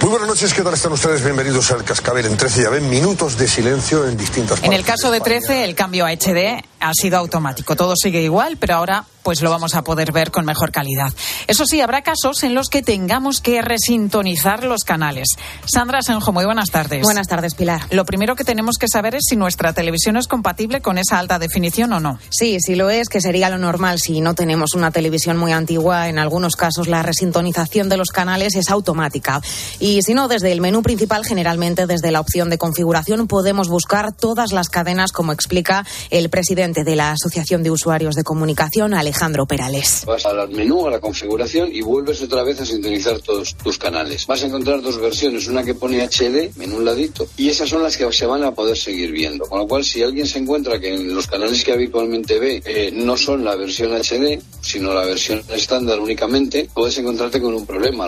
Muy buenas noches, ¿qué tal están ustedes? Bienvenidos al Cascabel en 13. Ya ven minutos de silencio en distintas En el caso de 13, el cambio a HD ha sido automático. Todo sigue igual, pero ahora pues lo vamos a poder ver con mejor calidad. Eso sí, habrá casos en los que tengamos que resintonizar los canales. Sandra Senjo, muy buenas tardes. Buenas tardes, Pilar. Lo primero que tenemos que saber es si nuestra televisión es compatible con esa alta definición o no. Sí, sí lo es, que sería lo normal si no tenemos una televisión muy antigua. En algunos casos la resintonización de los canales es automática. Y si no, desde el menú principal, generalmente desde la opción de configuración, podemos buscar todas las cadenas, como explica el presidente de la Asociación de Usuarios de Comunicación. Alejandro Perales. Vas al menú, a la configuración y vuelves otra vez a sintonizar todos tus canales. Vas a encontrar dos versiones, una que pone HD en un ladito y esas son las que se van a poder seguir viendo. Con lo cual, si alguien se encuentra que en los canales que habitualmente ve eh, no son la versión HD, sino la versión estándar únicamente, puedes encontrarte con un problema.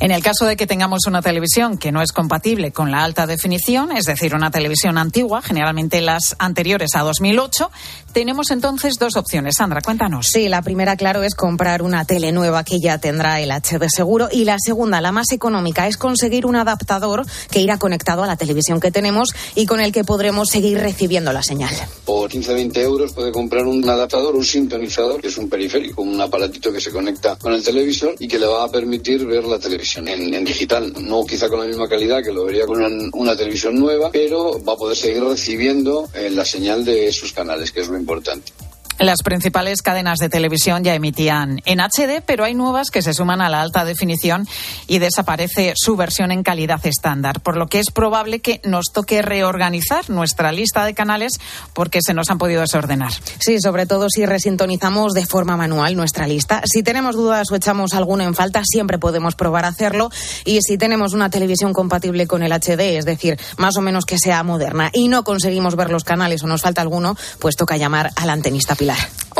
En el caso de que tengamos una televisión que no es compatible con la alta definición, es decir, una televisión antigua, generalmente las anteriores a 2008, tenemos entonces dos opciones. Sandra, cuéntanos. Sí, la primera, claro, es comprar una tele nueva que ya tendrá el HD seguro. Y la segunda, la más económica, es conseguir un adaptador que irá conectado a la televisión que tenemos y con el que podremos seguir recibiendo la señal. Por 15-20 euros puede comprar un adaptador, un sintonizador, que es un periférico, un aparatito que se conecta con el televisor y que le va a permitir ver la televisión en, digital. No quizá con la misma calidad que lo vería con una, televisión nueva, pero va a poder seguir recibiendo eh, la señal de sus canales, que es lo importante importante. Las principales cadenas de televisión ya emitían en HD, pero hay nuevas que se suman a la alta definición y desaparece su versión en calidad estándar, por lo que es probable que nos toque reorganizar nuestra lista de canales porque se nos han podido desordenar. Sí, sobre todo si resintonizamos de forma manual nuestra lista. Si tenemos dudas o echamos alguno en falta, siempre podemos probar a hacerlo. Y si tenemos una televisión compatible con el HD, es decir, más o menos que sea moderna, y no conseguimos ver los canales o nos falta alguno, pues toca llamar al antenista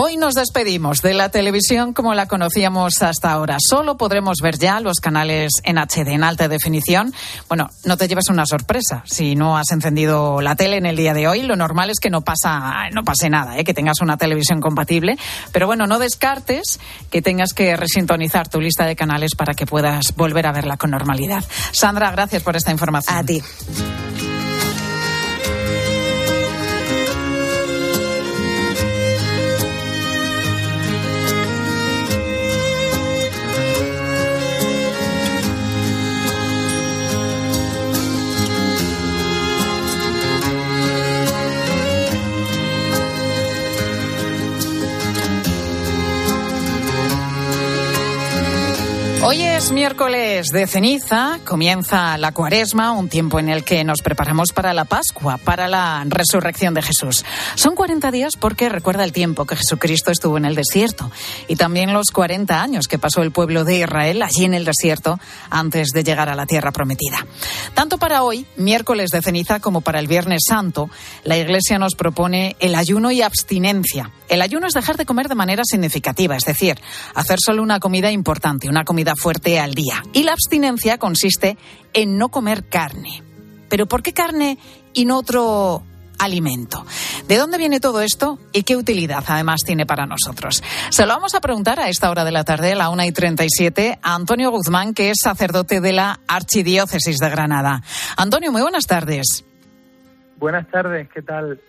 Hoy nos despedimos de la televisión como la conocíamos hasta ahora. Solo podremos ver ya los canales en HD, en alta definición. Bueno, no te lleves una sorpresa. Si no has encendido la tele en el día de hoy, lo normal es que no, pasa, no pase nada, ¿eh? que tengas una televisión compatible. Pero bueno, no descartes que tengas que resintonizar tu lista de canales para que puedas volver a verla con normalidad. Sandra, gracias por esta información. A ti. Es miércoles de ceniza, comienza la cuaresma, un tiempo en el que nos preparamos para la Pascua, para la resurrección de Jesús. Son 40 días porque recuerda el tiempo que Jesucristo estuvo en el desierto y también los 40 años que pasó el pueblo de Israel allí en el desierto antes de llegar a la tierra prometida. Tanto para hoy, miércoles de ceniza, como para el Viernes Santo, la Iglesia nos propone el ayuno y abstinencia. El ayuno es dejar de comer de manera significativa, es decir, hacer solo una comida importante, una comida fuerte al día. Y la abstinencia consiste en no comer carne. ¿Pero por qué carne y no otro alimento. ¿De dónde viene todo esto y qué utilidad además tiene para nosotros? Se lo vamos a preguntar a esta hora de la tarde, a la 1 y 37, a Antonio Guzmán, que es sacerdote de la Archidiócesis de Granada. Antonio, muy buenas tardes. Buenas tardes, ¿qué tal?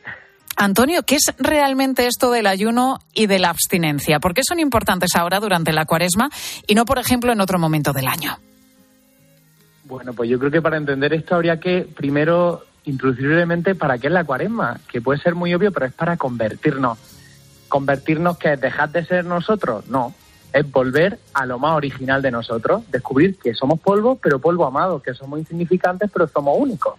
Antonio, ¿qué es realmente esto del ayuno y de la abstinencia? ¿Por qué son importantes ahora durante la cuaresma y no, por ejemplo, en otro momento del año? Bueno, pues yo creo que para entender esto habría que primero introducir brevemente para qué es la cuaresma, que puede ser muy obvio, pero es para convertirnos. ¿Convertirnos que es dejar de ser nosotros? No, es volver a lo más original de nosotros, descubrir que somos polvo, pero polvo amado, que somos insignificantes, pero somos únicos.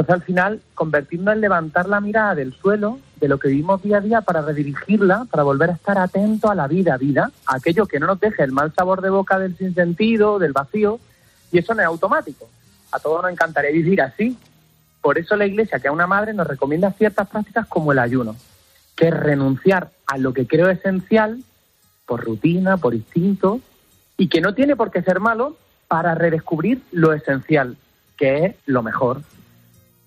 Entonces, al final, convertirnos en levantar la mirada del suelo, de lo que vivimos día a día, para redirigirla, para volver a estar atento a la vida, vida, a aquello que no nos deje el mal sabor de boca del sinsentido, del vacío, y eso no es automático. A todos nos encantaría vivir así. Por eso la Iglesia, que es una madre, nos recomienda ciertas prácticas como el ayuno, que es renunciar a lo que creo esencial, por rutina, por instinto, y que no tiene por qué ser malo, para redescubrir lo esencial, que es lo mejor,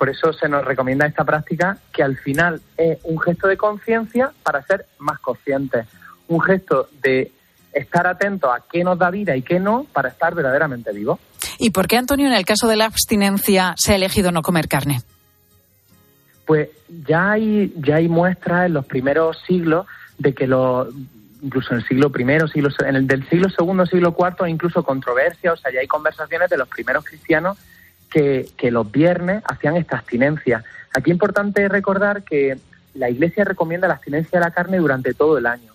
por eso se nos recomienda esta práctica que al final es un gesto de conciencia para ser más conscientes, un gesto de estar atento a qué nos da vida y qué no para estar verdaderamente vivos. ¿Y por qué, Antonio, en el caso de la abstinencia se ha elegido no comer carne? Pues ya hay, ya hay muestras en los primeros siglos de que lo, incluso en el siglo I, siglo, en el del siglo II, siglo IV, incluso controversia, o sea, ya hay conversaciones de los primeros cristianos que, los viernes hacían esta abstinencia. Aquí es importante recordar que la Iglesia recomienda la abstinencia de la carne durante todo el año,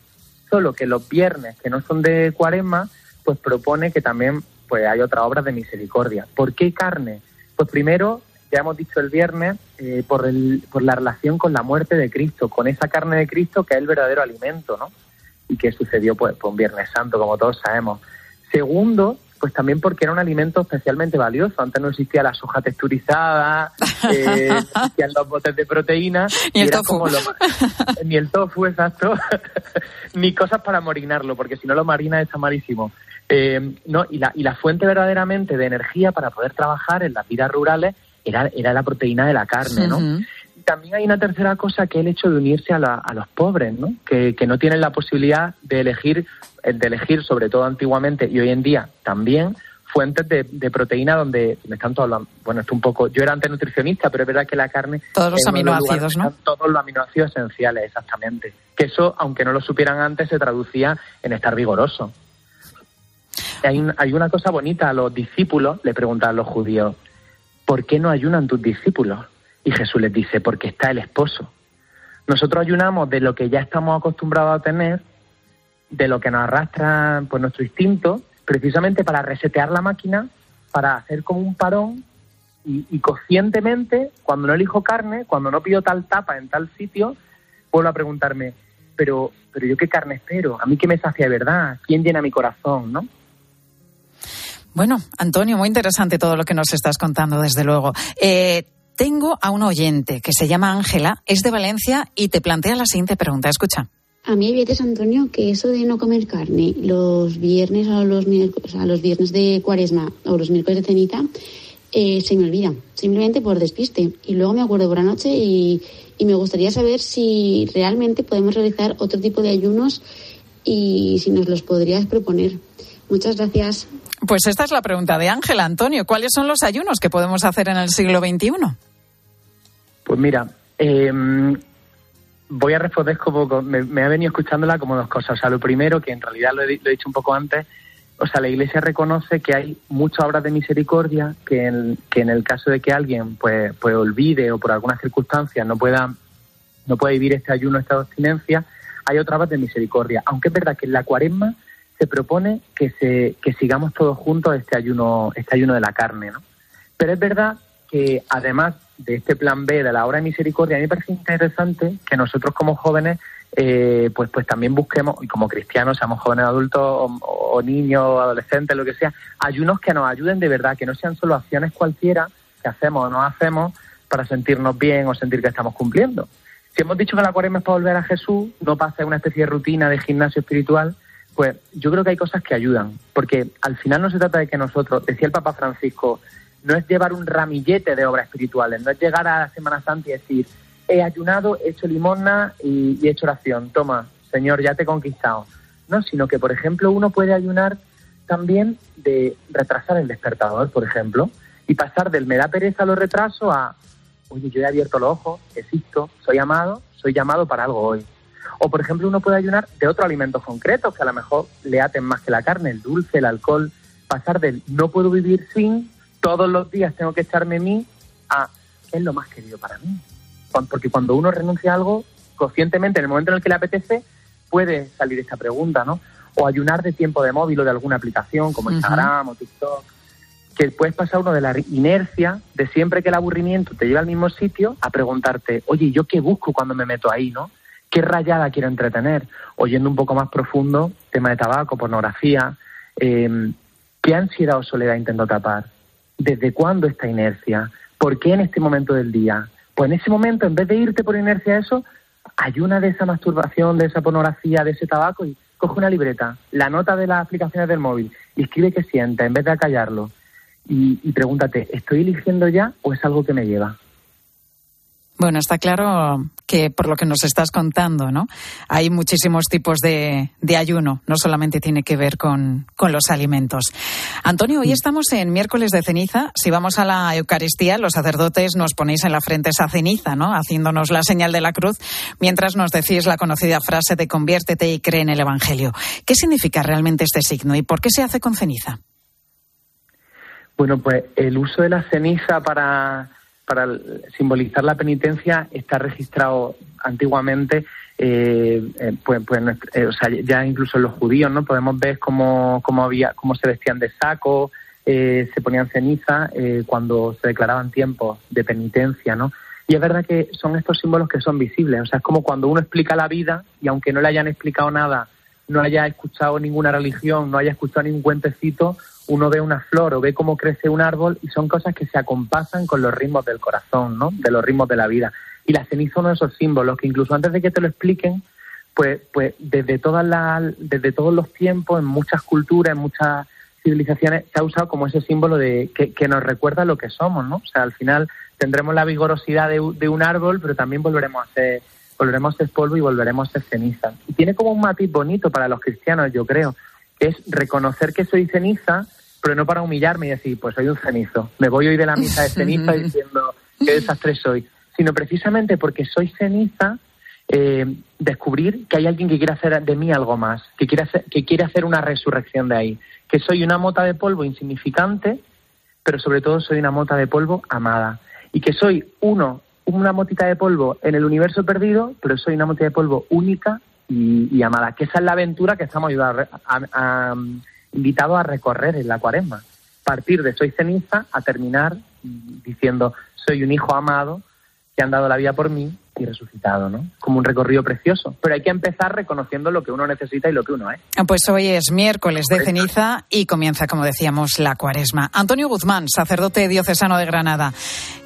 solo que los viernes que no son de cuaresma, pues propone que también pues hay otras obras de misericordia. ¿Por qué carne? Pues primero ya hemos dicho el viernes, eh, por, el, por la relación con la muerte de Cristo, con esa carne de Cristo que es el verdadero alimento, ¿no? Y que sucedió pues, por un Viernes Santo, como todos sabemos. Segundo, pues también porque era un alimento especialmente valioso. Antes no existía la soja texturizada, eh, existían los botes de proteína. Ni el tofu. ni el tofu, exacto. ni cosas para marinarlo, porque si no lo marinas está malísimo. Eh, no, y la, y la fuente verdaderamente de energía para poder trabajar en las vidas rurales era, era la proteína de la carne, ¿no? También hay una tercera cosa que es el hecho de unirse a, a los pobres, ¿no? Que, que, no tienen la posibilidad de elegir, eh, de elegir, sobre todo antiguamente y hoy en día también, fuentes de, de proteína donde me están todos los, bueno, esto un poco, yo era antes nutricionista, pero es verdad que la carne... Todos los aminoácidos, ¿no? Todos los aminoácidos esenciales, exactamente. Que eso, aunque no lo supieran antes, se traducía en estar vigoroso. Hay, un, hay una cosa bonita, a los discípulos le preguntan a los judíos, ¿por qué no ayunan tus discípulos? Y Jesús les dice, porque está el esposo. Nosotros ayunamos de lo que ya estamos acostumbrados a tener, de lo que nos arrastra pues, nuestro instinto, precisamente para resetear la máquina, para hacer como un parón y, conscientemente, cuando no elijo carne, cuando no pido tal tapa en tal sitio, vuelvo a preguntarme, pero, pero yo qué carne espero, a mí qué me sacia de verdad, quién llena mi corazón, ¿no? Bueno, Antonio, muy interesante todo lo que nos estás contando, desde luego. Eh, tengo a un oyente que se llama Ángela, es de Valencia y te plantea la siguiente pregunta. Escucha. A mí hay veces, Antonio, que eso de no comer carne los viernes o los, miércoles, o los viernes de cuaresma o los miércoles de ceniza eh, se me olvida, simplemente por despiste. Y luego me acuerdo por la noche y, y me gustaría saber si realmente podemos realizar otro tipo de ayunos y si nos los podrías proponer. Muchas gracias. Pues esta es la pregunta de Ángela, Antonio. ¿Cuáles son los ayunos que podemos hacer en el siglo XXI? Pues mira, eh, voy a responder como me, me, ha venido escuchándola como dos cosas. O sea, lo primero, que en realidad lo he, lo dicho un poco antes, o sea, la Iglesia reconoce que hay muchas obras de misericordia que en, que en el caso de que alguien pues, pues olvide o por algunas circunstancias no pueda no pueda vivir este ayuno, esta abstinencia, hay otras obras de misericordia. Aunque es verdad que en la cuaresma se propone que, se, que sigamos todos juntos este ayuno, este ayuno de la carne, ¿no? Pero es verdad que además de este plan B de la obra de misericordia, a mí me parece interesante que nosotros como jóvenes eh, pues pues también busquemos, y como cristianos, seamos jóvenes adultos o, niños, o adolescentes, lo que sea, ayunos que nos ayuden de verdad, que no sean solo acciones cualquiera que hacemos o no hacemos para sentirnos bien o sentir que estamos cumpliendo. Si hemos dicho que la cuaresma es para volver a Jesús, no hacer una especie de rutina de gimnasio espiritual, pues yo creo que hay cosas que ayudan, porque al final no se trata de que nosotros, decía el Papa Francisco, no es llevar un ramillete de obras espirituales, no es llegar a la Semana Santa y decir, he ayunado, he hecho limosna y, he hecho oración, toma, Señor, ya te he conquistado. No, sino que, por ejemplo, uno puede ayunar también de retrasar el despertador, por ejemplo, y pasar del me da pereza lo retraso a, oye, yo he abierto los ojos, existo, soy amado, soy llamado para algo hoy. O, por ejemplo, uno puede ayunar de otros alimentos concretos que a lo mejor le aten más que la carne, el dulce, el alcohol, pasar del no puedo vivir sin, todos los días tengo que echarme a mí, a qué es lo más querido para mí. Porque cuando uno renuncia a algo, conscientemente, en el momento en el que le apetece, puede salir esta pregunta, ¿no? O ayunar de tiempo de móvil o de alguna aplicación como Instagram uh -huh. o TikTok, que puedes pasar uno de la inercia de siempre que el aburrimiento te lleva al mismo sitio a preguntarte, oye, ¿yo qué busco cuando me meto ahí, no? ¿Qué rayada quiero entretener? Oyendo un poco más profundo, tema de tabaco, pornografía, eh, ¿qué ansiedad o soledad intento tapar? ¿Desde cuándo esta inercia? ¿Por qué en este momento del día? Pues en ese momento, en vez de irte por inercia a eso, ayuna de esa masturbación, de esa pornografía, de ese tabaco y coge una libreta, la nota de las aplicaciones del móvil y escribe qué sienta en vez de acallarlo. Y, y pregúntate, ¿estoy eligiendo ya o es algo que me lleva? Bueno, está claro que por lo que nos estás contando, ¿no? Hay muchísimos tipos de, de ayuno, no solamente tiene que ver con, con, los alimentos. Antonio, hoy estamos en miércoles de ceniza. Si vamos a la Eucaristía, los sacerdotes nos ponéis en la frente esa ceniza, ¿no? Haciéndonos la señal de la cruz, mientras nos decís la conocida frase de conviértete y cree en el Evangelio. ¿Qué significa realmente este signo y por qué se hace con ceniza? Bueno, pues el uso de la ceniza para para simbolizar la penitencia está registrado antiguamente eh, eh, pues, pues eh, o sea, ya incluso los judíos no podemos ver cómo, cómo había cómo se vestían de saco se ponían ceniza cuando se declaraban tiempos de penitencia no y es verdad que son estos símbolos que son visibles o sea es como cuando uno explica la vida y aunque no le hayan explicado nada no haya escuchado ninguna religión no haya escuchado ningún cuentecito uno ve una flor o ve cómo crece un árbol y son cosas que se acompasan con los ritmos del corazón, ¿no? De los ritmos de la vida. Y la ceniza es uno de esos símbolos que incluso antes de que te lo expliquen, pues, pues desde todas las, desde todos los tiempos, en muchas culturas, en muchas civilizaciones, se ha usado como ese símbolo de que, que nos recuerda lo que somos, ¿no? O sea, al final tendremos la vigorosidad de, de un árbol, pero también volveremos a ser volveremos a ser polvo y volveremos a ser ceniza. Y tiene como un matiz bonito para los cristianos, yo creo, que es reconocer que soy ceniza, pero no para humillarme y decir, pues soy un cenizo. Me voy hoy de la misa de ceniza diciendo qué desastre soy, sino precisamente porque soy ceniza, eh, descubrir que hay alguien que quiere hacer de mí algo más, que quiere, hacer, que quiere hacer una resurrección de ahí, que soy una mota de polvo insignificante, pero sobre todo soy una mota de polvo amada, y que soy uno, una motita de polvo en el universo perdido, pero soy una motita de polvo única y, amada, que esa es la aventura que estamos ayudando a invitado a recorrer en la cuaresma. Partir de soy ceniza a terminar diciendo soy un hijo amado que han dado la vida por mí y resucitado, ¿no? Como un recorrido precioso. Pero hay que empezar reconociendo lo que uno necesita y lo que uno es. Pues hoy es miércoles de ceniza y comienza, como decíamos, la cuaresma. Antonio Guzmán, sacerdote diocesano de Granada.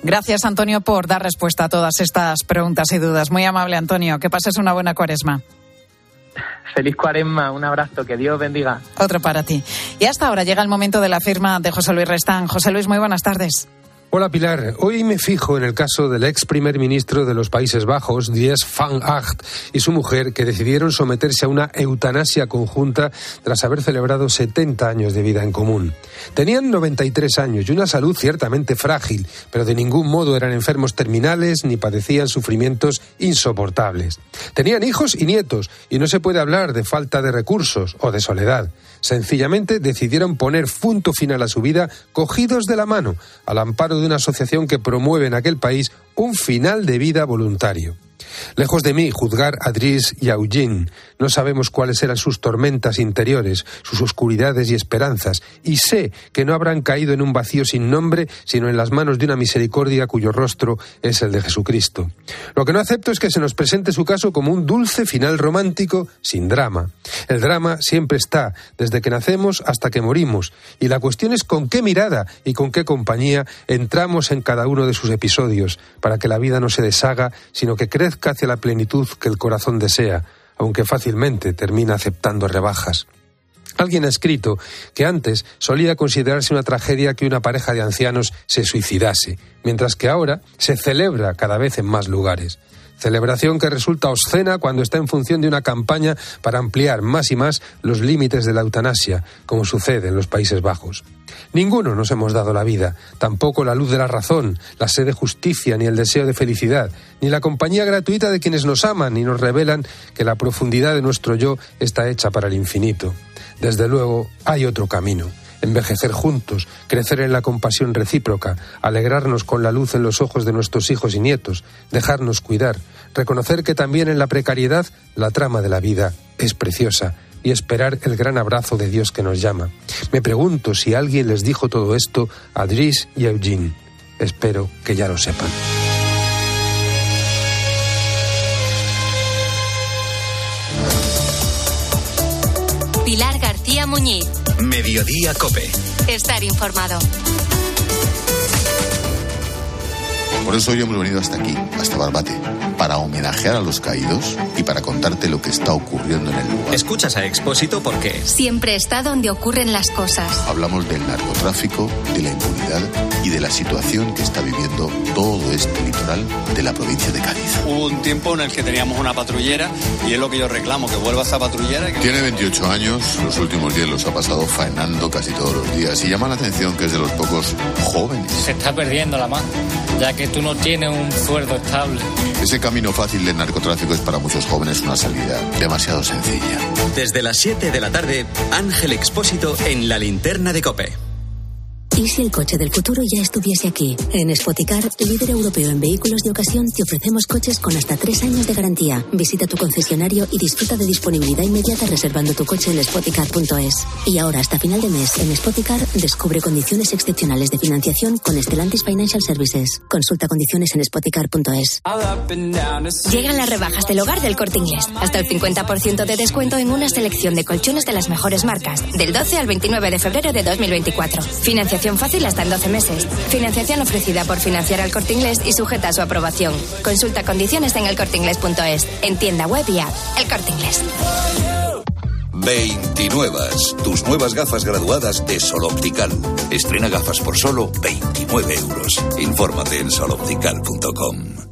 Gracias, Antonio, por dar respuesta a todas estas preguntas y dudas. Muy amable, Antonio. Que pases una buena cuaresma. Feliz cuaresma, un abrazo, que Dios bendiga. Otro para ti. Y hasta ahora llega el momento de la firma de José Luis Restán. José Luis, muy buenas tardes. Hola Pilar, hoy me fijo en el caso del ex primer ministro de los Países Bajos, Dies van Acht, y su mujer, que decidieron someterse a una eutanasia conjunta tras haber celebrado 70 años de vida en común. Tenían 93 años y una salud ciertamente frágil, pero de ningún modo eran enfermos terminales ni padecían sufrimientos insoportables. Tenían hijos y nietos, y no se puede hablar de falta de recursos o de soledad. Sencillamente decidieron poner punto final a su vida cogidos de la mano, al amparo de una asociación que promueve en aquel país un final de vida voluntario. Lejos de mí juzgar a Dries y a Eugene. No sabemos cuáles eran sus tormentas interiores, sus oscuridades y esperanzas, y sé que no habrán caído en un vacío sin nombre, sino en las manos de una misericordia cuyo rostro es el de Jesucristo. Lo que no acepto es que se nos presente su caso como un dulce final romántico sin drama. El drama siempre está, desde que nacemos hasta que morimos, y la cuestión es con qué mirada y con qué compañía entramos en cada uno de sus episodios, para que la vida no se deshaga, sino que crezca hacia la plenitud que el corazón desea, aunque fácilmente termina aceptando rebajas. Alguien ha escrito que antes solía considerarse una tragedia que una pareja de ancianos se suicidase, mientras que ahora se celebra cada vez en más lugares. Celebración que resulta obscena cuando está en función de una campaña para ampliar más y más los límites de la eutanasia, como sucede en los Países Bajos. Ninguno nos hemos dado la vida, tampoco la luz de la razón, la sed de justicia, ni el deseo de felicidad, ni la compañía gratuita de quienes nos aman y nos revelan que la profundidad de nuestro yo está hecha para el infinito. Desde luego, hay otro camino envejecer juntos, crecer en la compasión recíproca, alegrarnos con la luz en los ojos de nuestros hijos y nietos, dejarnos cuidar, reconocer que también en la precariedad la trama de la vida es preciosa y esperar el gran abrazo de Dios que nos llama. Me pregunto si alguien les dijo todo esto a Dries y a Eugene. Espero que ya lo sepan. Muñiz. Mediodía Cope. Estar informado. Por eso hoy hemos venido hasta aquí, hasta Barbate, para homenajear a los caídos y para contarte lo que está ocurriendo en el lugar. Escuchas a Expósito porque siempre está donde ocurren las cosas. Hablamos del narcotráfico, de la impunidad y de la situación que está viviendo todo este litoral de la provincia de Cádiz. Hubo un tiempo en el que teníamos una patrullera y es lo que yo reclamo, que vuelva esa patrullera. Tiene 28 años, los últimos días los ha pasado faenando casi todos los días y llama la atención que es de los pocos jóvenes. Se está perdiendo la mano, ya que tú no tienes un sueldo estable. Ese camino fácil del narcotráfico es para muchos jóvenes una salida demasiado sencilla. Desde las 7 de la tarde, Ángel Expósito en la linterna de Cope. ¿Y si el coche del futuro ya estuviese aquí? En Spoticar, líder europeo en vehículos de ocasión, te ofrecemos coches con hasta tres años de garantía. Visita tu concesionario y disfruta de disponibilidad inmediata reservando tu coche en spoticar.es. Y ahora, hasta final de mes, en Spoticar, descubre condiciones excepcionales de financiación con Stellantis Financial Services. Consulta condiciones en spoticar.es. Llegan las rebajas del hogar del corte inglés. Hasta el 50% de descuento en una selección de colchones de las mejores marcas. Del 12 al 29 de febrero de 2024. Financiación fácil hasta en 12 meses. Financiación ofrecida por Financiar al Corte Inglés y sujeta a su aprobación. Consulta condiciones en elcorteinglés.es, en tienda web y app. El Corte Inglés. 29. Tus nuevas gafas graduadas de Sol Optical. Estrena gafas por solo 29 euros. Infórmate en soloptical.com.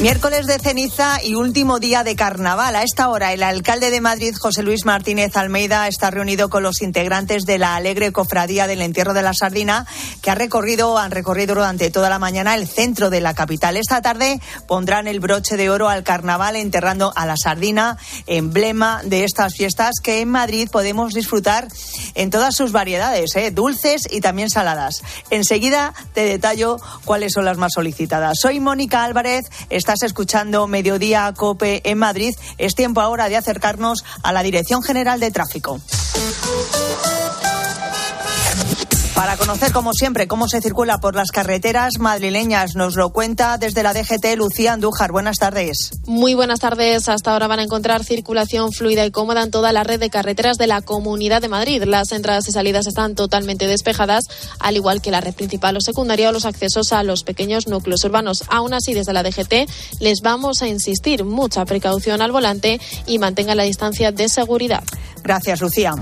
Miércoles de ceniza y último día de carnaval. A esta hora, el alcalde de Madrid, José Luis Martínez Almeida, está reunido con los integrantes de la alegre cofradía del entierro de la sardina, que ha recorrido, han recorrido durante toda la mañana el centro de la capital. Esta tarde pondrán el broche de oro al carnaval, enterrando a la sardina, emblema de estas fiestas que en Madrid podemos disfrutar en todas sus variedades, ¿eh? dulces y también saladas. Enseguida te detallo cuáles son las más solicitadas. Soy Mónica Álvarez. Estás escuchando Mediodía Cope en Madrid. Es tiempo ahora de acercarnos a la Dirección General de Tráfico. Para conocer, como siempre, cómo se circula por las carreteras madrileñas, nos lo cuenta desde la DGT Lucía Andújar. Buenas tardes. Muy buenas tardes. Hasta ahora van a encontrar circulación fluida y cómoda en toda la red de carreteras de la Comunidad de Madrid. Las entradas y salidas están totalmente despejadas, al igual que la red principal o secundaria o los accesos a los pequeños núcleos urbanos. Aún así, desde la DGT les vamos a insistir mucha precaución al volante y mantenga la distancia de seguridad. Gracias, Lucía.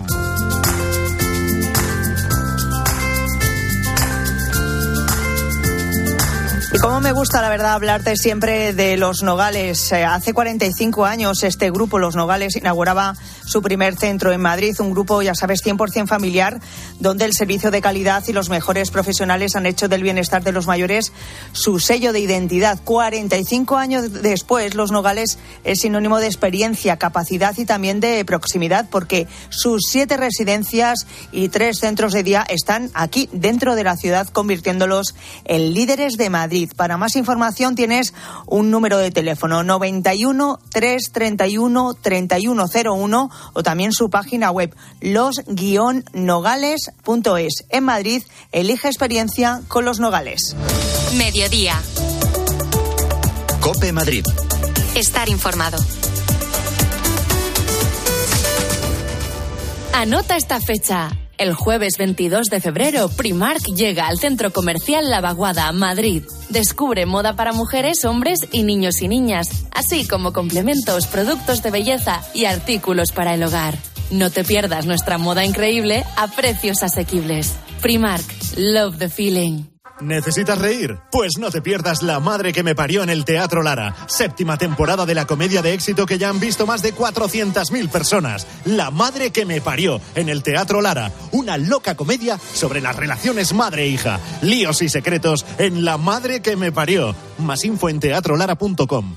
Y como me gusta, la verdad, hablarte siempre de Los Nogales. Eh, hace 45 años este grupo, Los Nogales, inauguraba su primer centro en Madrid, un grupo, ya sabes, 100% familiar, donde el servicio de calidad y los mejores profesionales han hecho del bienestar de los mayores su sello de identidad. 45 años después, Los Nogales es sinónimo de experiencia, capacidad y también de proximidad, porque sus siete residencias y tres centros de día están aquí, dentro de la ciudad, convirtiéndolos en líderes de Madrid. Para más información tienes un número de teléfono 91 331 3101 o también su página web los-nogales.es. En Madrid, elige experiencia con los Nogales. Mediodía. Cope Madrid. Estar informado. Anota esta fecha. El jueves 22 de febrero, Primark llega al centro comercial La Vaguada, Madrid. Descubre moda para mujeres, hombres y niños y niñas, así como complementos, productos de belleza y artículos para el hogar. No te pierdas nuestra moda increíble a precios asequibles. Primark, love the feeling. ¿Necesitas reír? Pues no te pierdas La Madre que me parió en el Teatro Lara, séptima temporada de la comedia de éxito que ya han visto más de 400.000 personas. La Madre que me parió en el Teatro Lara, una loca comedia sobre las relaciones madre-hija, líos y secretos en La Madre que me parió. Más info en teatrolara.com.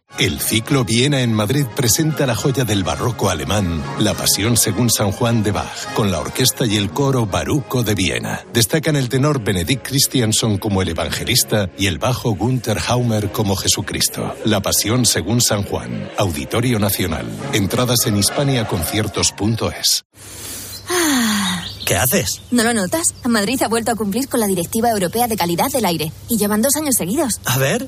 El ciclo Viena en Madrid presenta la joya del barroco alemán, La Pasión según San Juan de Bach, con la orquesta y el coro Baruco de Viena. Destacan el tenor Benedict Christianson como el evangelista y el bajo Gunther Haumer como Jesucristo. La Pasión según San Juan, Auditorio Nacional. Entradas en hispaniaconciertos.es. ¿Qué haces? ¿No lo notas? Madrid ha vuelto a cumplir con la Directiva Europea de Calidad del Aire y llevan dos años seguidos. A ver.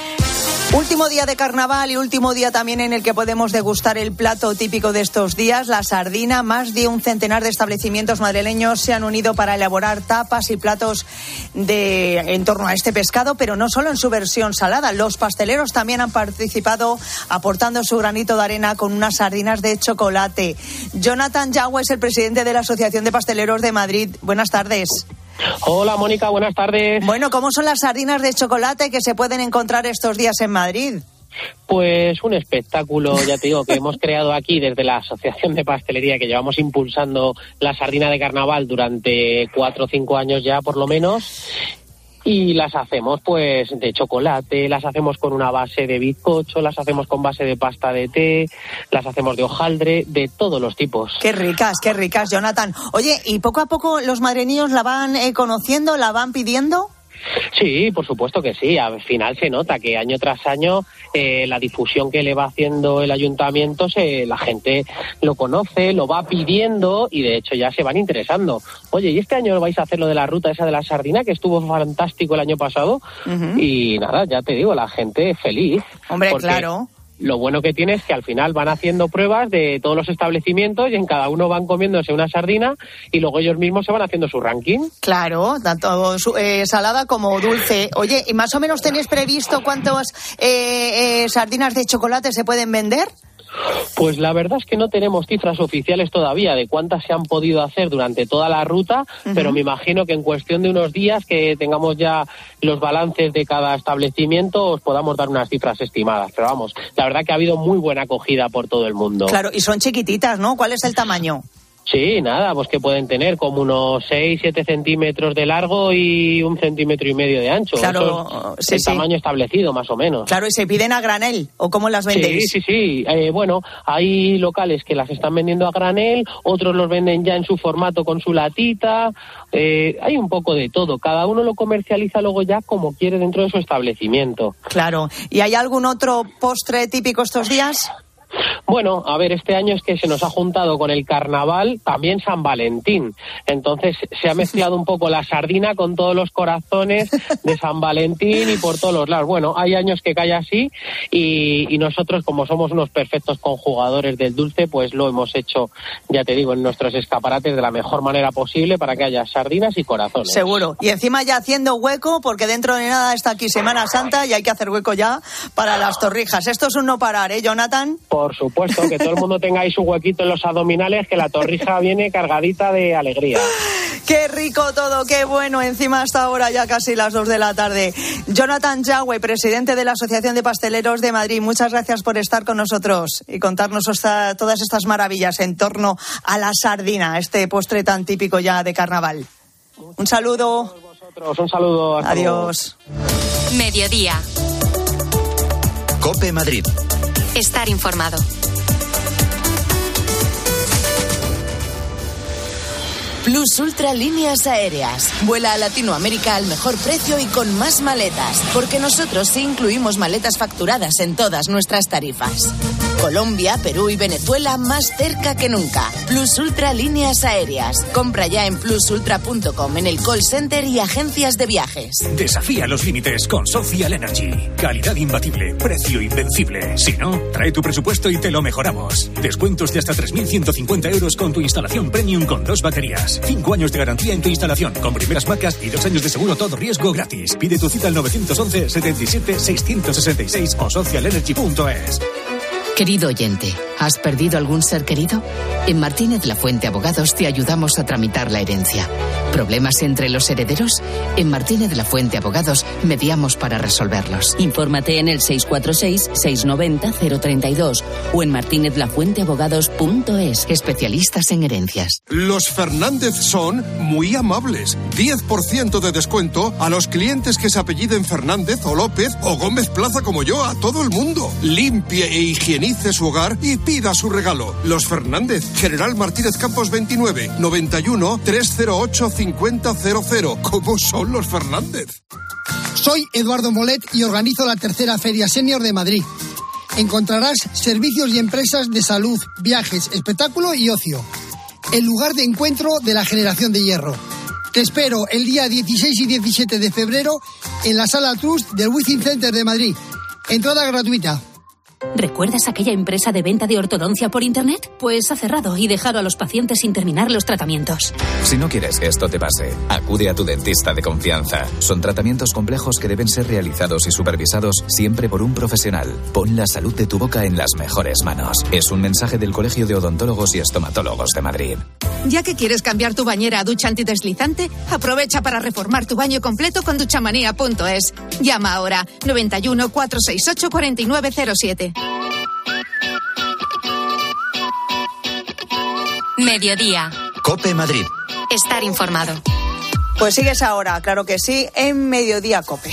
Último día de carnaval y último día también en el que podemos degustar el plato típico de estos días, la sardina. Más de un centenar de establecimientos madrileños se han unido para elaborar tapas y platos de en torno a este pescado, pero no solo en su versión salada. Los pasteleros también han participado aportando su granito de arena con unas sardinas de chocolate. Jonathan Yagua es el presidente de la Asociación de Pasteleros de Madrid. Buenas tardes. Hola Mónica, buenas tardes. Bueno, ¿cómo son las sardinas de chocolate que se pueden encontrar estos días en Madrid? Pues un espectáculo, ya te digo, que hemos creado aquí desde la Asociación de Pastelería, que llevamos impulsando la sardina de carnaval durante cuatro o cinco años ya, por lo menos y las hacemos pues de chocolate, las hacemos con una base de bizcocho, las hacemos con base de pasta de té, las hacemos de hojaldre, de todos los tipos. Qué ricas, qué ricas, Jonathan. Oye, ¿y poco a poco los madrileños la van eh, conociendo, la van pidiendo? Sí, por supuesto que sí. Al final se nota que año tras año eh, la difusión que le va haciendo el ayuntamiento, se, la gente lo conoce, lo va pidiendo y de hecho ya se van interesando. Oye, ¿y este año vais a hacer lo de la ruta esa de la sardina que estuvo fantástico el año pasado? Y nada, ya te digo, la gente feliz. Hombre, claro. Lo bueno que tiene es que al final van haciendo pruebas de todos los establecimientos y en cada uno van comiéndose una sardina y luego ellos mismos se van haciendo su ranking. Claro, tanto eh, salada como dulce. Oye, ¿y más o menos tenéis previsto cuántas eh, eh, sardinas de chocolate se pueden vender? Pues la verdad es que no tenemos cifras oficiales todavía de cuántas se han podido hacer durante toda la ruta, pero me imagino que en cuestión de unos días que tengamos ya los balances de cada establecimiento os podamos dar unas cifras estimadas. Pero vamos, la verdad que ha habido muy buena acogida por todo el mundo. Claro, y son chiquititas, ¿no? ¿Cuál es el tamaño? Sí, nada, pues que pueden tener como unos 6, 7 centímetros de largo y un centímetro y medio de ancho. Claro, Eso es el tamaño establecido, más o menos. Claro, ¿y se piden a granel o cómo las vendéis? Sí, sí, sí. Eh, bueno, hay locales que las están vendiendo a granel, otros los venden ya en su formato con su latita. Eh, hay un poco de todo. Cada uno lo comercializa luego ya como quiere dentro de su establecimiento. Claro. ¿Y hay algún otro postre típico estos días? Bueno, a ver, este año es que se nos ha juntado con el carnaval también San Valentín. Entonces se ha mezclado un poco la sardina con todos los corazones de San Valentín y por todos los lados. Bueno, hay años que cae así y, nosotros, como somos unos perfectos conjugadores del dulce, pues lo hemos hecho, ya te digo, en nuestros escaparates de la mejor manera posible para que haya sardinas y corazones. Seguro. Y encima ya haciendo hueco, porque dentro de nada está aquí Semana Santa y hay que hacer hueco ya para las torrijas. Esto es un no parar, ¿eh, Jonathan? Por supuesto, que todo el mundo tenga ahí su huequito en los abdominales, que la torrija viene cargadita de alegría. Qué rico todo, qué bueno. Encima hasta ahora ya casi las dos de la tarde. Jonathan Yagüe, presidente de la Asociación de Pasteleros de Madrid, muchas gracias por estar con nosotros y contarnos todas estas maravillas en torno a la sardina, este postre tan típico ya de carnaval. Un saludo. Un saludo. Adiós. Mediodía. Cope Madrid. Estar informado. Plus Ultra Líneas Aéreas. Vuela a Latinoamérica al mejor precio y con más maletas, porque nosotros sí incluimos maletas facturadas en todas nuestras tarifas. Colombia, Perú y Venezuela más cerca que nunca. Plus Ultra Líneas Aéreas. Compra ya en plusultra.com en el call center y agencias de viajes. Desafía los límites con Social Energy. Calidad imbatible, precio invencible. Si no, trae tu presupuesto y te lo mejoramos. Descuentos de hasta 3.150 euros con tu instalación premium con dos baterías. Cinco años de garantía en tu instalación con primeras marcas y dos años de seguro todo riesgo gratis. Pide tu cita al 911 77 666 o socialenergy.es. Querido oyente, ¿has perdido algún ser querido? En Martínez La Fuente Abogados te ayudamos a tramitar la herencia. ¿Problemas entre los herederos? En Martínez La Fuente Abogados mediamos para resolverlos. Infórmate en el 646-690-032 o en martinezlafuenteabogados.es. Especialistas en herencias. Los Fernández son muy amables. 10% de descuento a los clientes que se apelliden Fernández o López o Gómez Plaza como yo, a todo el mundo. Limpie e higienice su hogar y pida su regalo. Los Fernández, General Martínez Campos 29, 91 308 5000. ¿Cómo son los Fernández? Soy Eduardo Molet y organizo la tercera Feria Senior de Madrid. Encontrarás servicios y empresas de salud, viajes, espectáculo y ocio. El lugar de encuentro de la generación de hierro. Te espero el día 16 y 17 de febrero en la Sala Trust del Wizzing Center de Madrid. Entrada gratuita. ¿Recuerdas aquella empresa de venta de ortodoncia por Internet? Pues ha cerrado y dejado a los pacientes sin terminar los tratamientos. Si no quieres que esto te pase, acude a tu dentista de confianza. Son tratamientos complejos que deben ser realizados y supervisados siempre por un profesional. Pon la salud de tu boca en las mejores manos. Es un mensaje del Colegio de Odontólogos y Estomatólogos de Madrid. Ya que quieres cambiar tu bañera a ducha antideslizante, aprovecha para reformar tu baño completo con duchamanía.es. Llama ahora 91 468 4907. Mediodía. Cope Madrid. Estar informado. Pues sigues ahora, claro que sí, en Mediodía Cope.